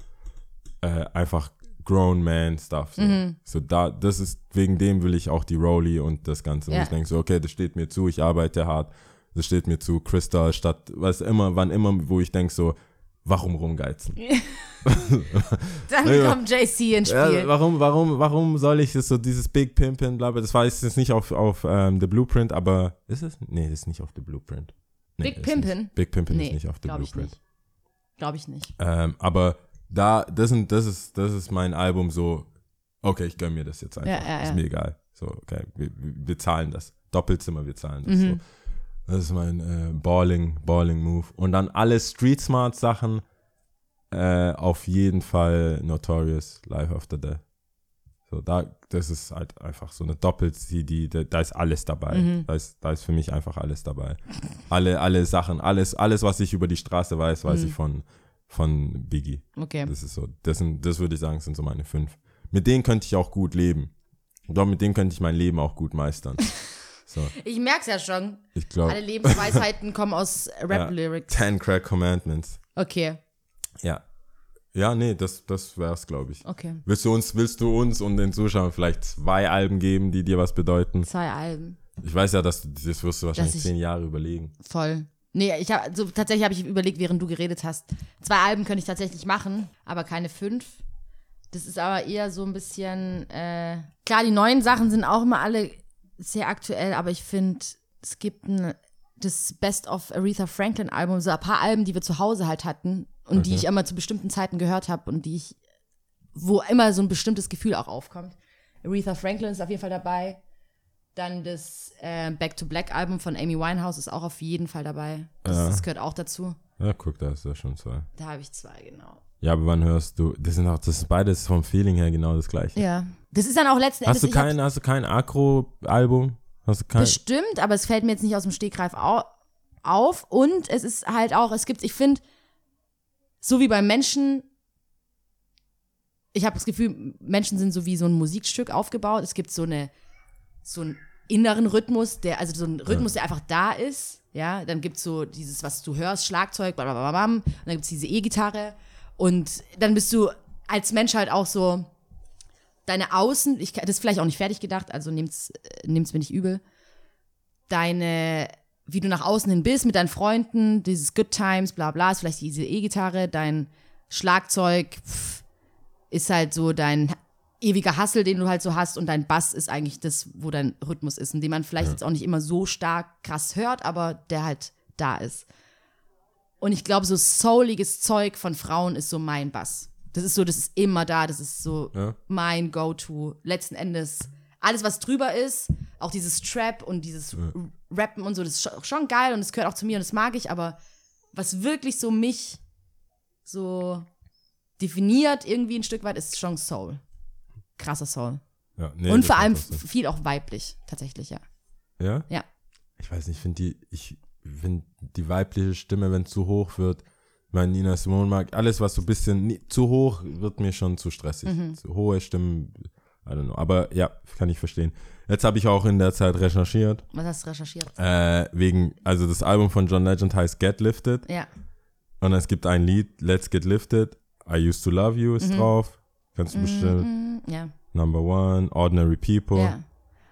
äh, einfach Grown Man Stuff. So. Mhm. so da, das ist, wegen dem will ich auch die Rolli und das Ganze. Wo Ja. ich denke so, okay, das steht mir zu, ich arbeite hart, das steht mir zu, Crystal statt, was immer, wann immer, wo ich denke so, warum rumgeizen? *laughs* Dann Ja. kommt JC ins Ja, Spiel. warum, warum, warum soll ich das so, dieses Big Pimpin, bla, bla, das war jetzt nicht auf, auf ähm, The Blueprint, aber ist es? Nee, das ist nicht auf The Blueprint. Nee, Big Pimpin? nicht. Big Pimpin Nee, ist nicht auf The glaub ich Blueprint. nicht. Glaube ich nicht. Ähm, aber da, das, sind, das, ist, das ist mein Album so, okay, ich gönn mir das jetzt einfach. Ja, ja, ist ja. mir egal. So, okay, wir, wir wir zahlen das. Doppelzimmer, wir zahlen das. Mhm. So. Das ist mein äh, Balling, Balling Move. Und dann alle Street Smart Sachen, äh, auf jeden Fall Notorious, Life After Death. So, da, das ist halt einfach so eine Doppel-CD, da, da ist alles dabei. Mhm. Da, ist, da ist für mich einfach alles dabei. Alle, alle Sachen, alles, alles, was ich über die Straße weiß, weiß Mhm. ich von, von Biggie. Okay. Das ist so, das, sind, das würde ich sagen, sind so meine fünf. Mit denen könnte ich auch gut leben. Ich glaube, mit denen könnte ich mein Leben auch gut meistern. *laughs* So, Ich merk's ja schon. ich glaube, Alle Lebensweisheiten kommen aus *laughs* Rap-Lyrics. Ten Crack Commandments. Okay. Ja. Ja, nee, das, das wär's, glaube ich. Okay. Willst du uns, willst du uns und den Zuschauern vielleicht zwei Alben geben, die dir was bedeuten? Zwei Alben. Ich weiß ja, dass du, das wirst du wahrscheinlich ich- zehn Jahre überlegen. Voll. Nee, ich hab, also tatsächlich habe ich überlegt, während du geredet hast. Zwei Alben könnte ich tatsächlich machen, aber keine fünf. Das ist aber eher so ein bisschen. Äh, klar, die neuen Sachen sind auch immer alle sehr aktuell, aber ich finde, es gibt ein, das Best of Aretha Franklin Album, so ein paar Alben, die wir zu Hause halt hatten und die ich immer zu bestimmten Zeiten gehört habe und die ich, wo immer so ein bestimmtes Gefühl auch aufkommt. Aretha Franklin ist auf jeden Fall dabei. Dann das äh, Back to Black Album von Amy Winehouse ist auch auf jeden Fall dabei. Das, Ja. das gehört auch dazu. Ja, guck, da ist ja schon zwei. Da habe ich zwei, genau. Ja, aber wann hörst du? Das sind auch, das ist beides vom Feeling her genau das gleiche. Ja. Das ist dann auch letzten Endes. Hast du ich hab- kein, hast du kein Akro-Album? Hast du kein? Bestimmt, aber es fällt mir jetzt nicht aus dem Stegreif au auf. Und es ist halt auch, es gibt, ich finde, so wie beim Menschen, ich habe das Gefühl, Menschen sind so wie so ein Musikstück aufgebaut. Es gibt so eine, so einen inneren Rhythmus, der, also so ein Rhythmus, der einfach da ist. Ja, dann gibt es so dieses, was du hörst, Schlagzeug, blablabla, und dann gibt es diese E-Gitarre. Und dann bist du als Mensch halt auch so, deine Außen, ich, das ist vielleicht auch nicht fertig gedacht, also nehmt's, äh, nehmt's mir nicht übel. Deine, wie du nach außen hin bist mit deinen Freunden, dieses Good Times, bla bla, ist vielleicht diese E-Gitarre, dein Schlagzeug pff, ist halt so dein ewiger Hassel, den du halt so hast und dein Bass ist eigentlich das, wo dein Rhythmus ist und den man vielleicht jetzt auch nicht immer so stark krass hört, aber der halt da ist. Und ich glaube, so souliges Zeug von Frauen ist so mein Bass. Das ist so, das ist immer da, das ist so Ja. mein Go-To. Letzten Endes, alles, was drüber ist, auch dieses Trap und dieses Rappen und so, das ist scho- schon geil und das gehört auch zu mir und das mag ich, aber was wirklich so mich so definiert irgendwie ein Stück weit, ist schon Soul. Krasser Soul. Ja, nee, und vor allem viel auch weiblich, tatsächlich, ja. Ja? Ja. Ich weiß nicht, ich finde die, ich finde die weibliche Stimme, wenn zu hoch wird, ich meine, Nina Simone mag, alles, was so ein bisschen nie, zu hoch, wird mir schon zu stressig. Mhm. Zu hohe Stimmen, I don't know. Aber ja, kann ich verstehen. Jetzt habe ich auch in der Zeit recherchiert, Was hast du recherchiert? äh, wegen, also das Album von John Legend heißt Get Lifted Ja. und es gibt ein Lied, Let's Get Lifted, I Used to Love You Mhm. ist drauf, kannst du bestimmt, Ja. Number One, Ordinary People. Ja.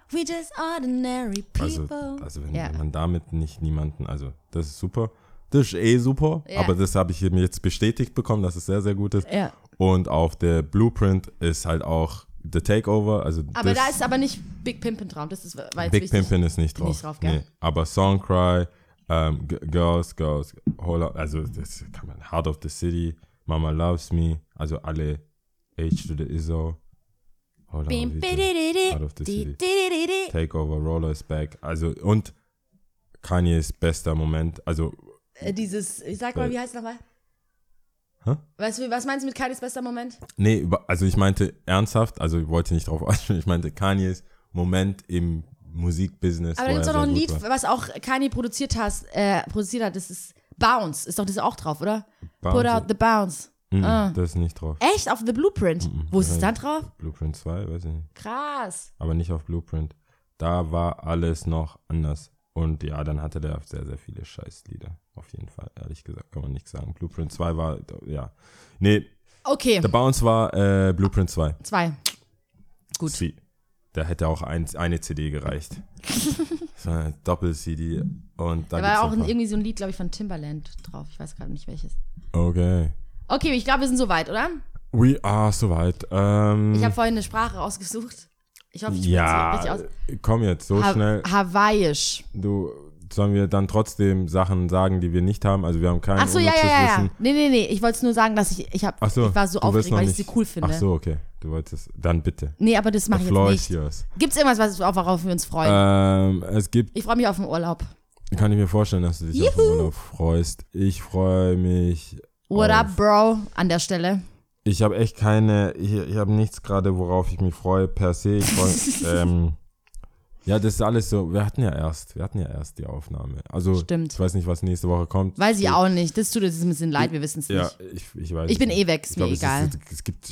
We just ordinary Also, people. also wenn, ja. man damit nicht niemanden, also das ist super. Das ist eh super, Ja. aber das habe ich mir jetzt bestätigt bekommen, dass es sehr, sehr gut ist. ja. Und auf der Blueprint ist halt auch The Takeover, also Aber da ist aber nicht Big Pimpin' drauf. Das ist, war jetzt Big wichtig. Pimpin ist nicht drauf. Nicht drauf, nee. Aber Song Cry, ähm, G- Girls, Girls, Hold Up, also das kann man, Heart of the City, Mama Loves Me, also alle Age to the Izzo, Hold bidididi, Out of the City. Takeover, Roller is back. Also, und Kanye's bester Moment. Also, Äh, Dieses, ich sag mal, Äh. wie heißt es nochmal? Hä? Weißt du, was meinst du mit Kai's bester Moment? nee, also ich meinte ernsthaft, also ich wollte nicht drauf *laughs* ansprechen, ich meinte Kanye's Moment im Musikbusiness. Aber da gibt's er doch noch ein Lied, war. was auch Kanye produziert, hast, äh, produziert hat. Das ist Bounce. Ist doch das auch drauf, oder? Put Bounce- out the bounce. Mhm, Ah. Das ist nicht drauf. Echt? Auf The Blueprint? Wo ist es dann drauf? Blueprint 2, weiß ich nicht. Krass. Aber nicht auf Blueprint. Da war alles noch anders. Und ja, dann hatte der sehr, sehr viele Scheißlieder. Auf jeden Fall, ehrlich gesagt, kann man nichts sagen. Blueprint 2 war, ja. Nee, Okay, der Bounce war äh, Blueprint 2. zwei. Gut. Sie. Da hätte auch ein, eine CD gereicht. *laughs* so eine Doppel-CD. Und da Da war auch ein irgendwie so ein Lied, glaube ich, von Timbaland drauf. Ich weiß gerade nicht welches. Okay. Okay, ich glaube, wir sind soweit, oder? We are soweit. Ähm, Ich habe vorhin eine Sprache rausgesucht. Ich hoffe, ich ja, sie richtig aus. komm jetzt, so Ha schnell. Hawaiisch. Du, sollen wir dann trotzdem Sachen sagen, die wir nicht haben? Also wir haben kein Ach so, ja, ja, ja, ja. Nee, nee, nee. Ich wollte es nur sagen, dass ich, ich, hab, so, ich war so aufgeregt, weil ich sie cool finde. Ach so, okay. Du wolltest, dann bitte. Nee, aber das mache ich jetzt nicht. yours. Gibt's irgendwas, was, worauf wir uns freuen? Ähm, es gibt, ich freue mich auf den Urlaub. kann ich mir vorstellen, dass du dich auf den Urlaub freust. Ich freue mich. What auf, up, Bro? An der Stelle. Ich habe echt keine, ich, ich habe nichts gerade, worauf ich mich freue per se. Ich freu, *laughs* ähm, ja, das ist alles so. Wir hatten ja erst, wir hatten ja erst die Aufnahme. Also Stimmt. ich weiß nicht, was nächste Woche kommt. Weiß ich auch nicht. Das tut uns ein bisschen leid, wir wissen es Ja, nicht. ich, ich weiß. Ich bin nicht. eh weg, ist Ich glaub, mir es egal. Ist, es gibt,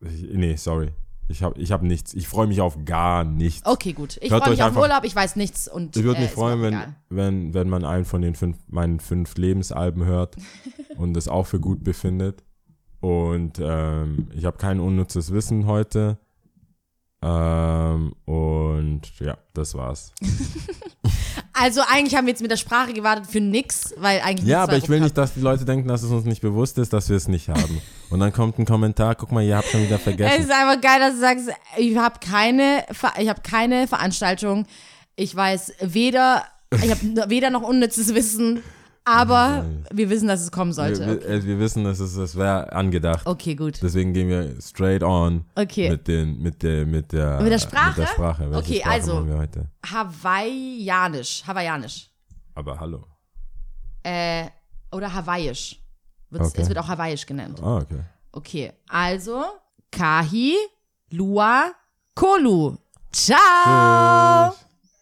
nee, sorry. Ich habe, ich habe nichts. Ich freue mich auf gar nichts. Okay, gut. Ich freue mich auf einfach- Urlaub, ich weiß nichts und Ich würde äh, mich ist freuen, wenn, egal. wenn, wenn man einen von den fünf, meinen fünf Lebensalben hört *laughs* und das auch für gut befindet. Und ähm, ich habe kein unnützes Wissen heute. Ähm, und ja, das war's. *laughs* Also eigentlich haben wir jetzt mit der Sprache gewartet für nix, weil eigentlich Ja, aber ich will nicht, dass die Leute denken, dass es uns nicht bewusst ist, dass wir es nicht haben. Und dann kommt ein Kommentar, guck mal, ihr habt schon wieder Es vergessen. ist einfach geil, dass du sagst, ich habe keine, ich habe keine Veranstaltung. Ich weiß weder, ich habe weder noch unnützes Wissen, aber wir wissen, dass es kommen sollte. wir, äh, wir wissen, dass es, es wäre angedacht. Okay, gut. Deswegen gehen wir straight on Okay. mit, den, mit, der, mit, der, Mit der Sprache? Mit der Sprache. Welche Okay, Sprache also-? Hawaiianisch. Hawaiianisch. Aber hallo. Äh, oder Hawaiisch. Okay. Es wird auch Hawaiisch genannt. Ah, okay. Okay, also Kahi, Lua, Kolu. Ciao! Tschüss.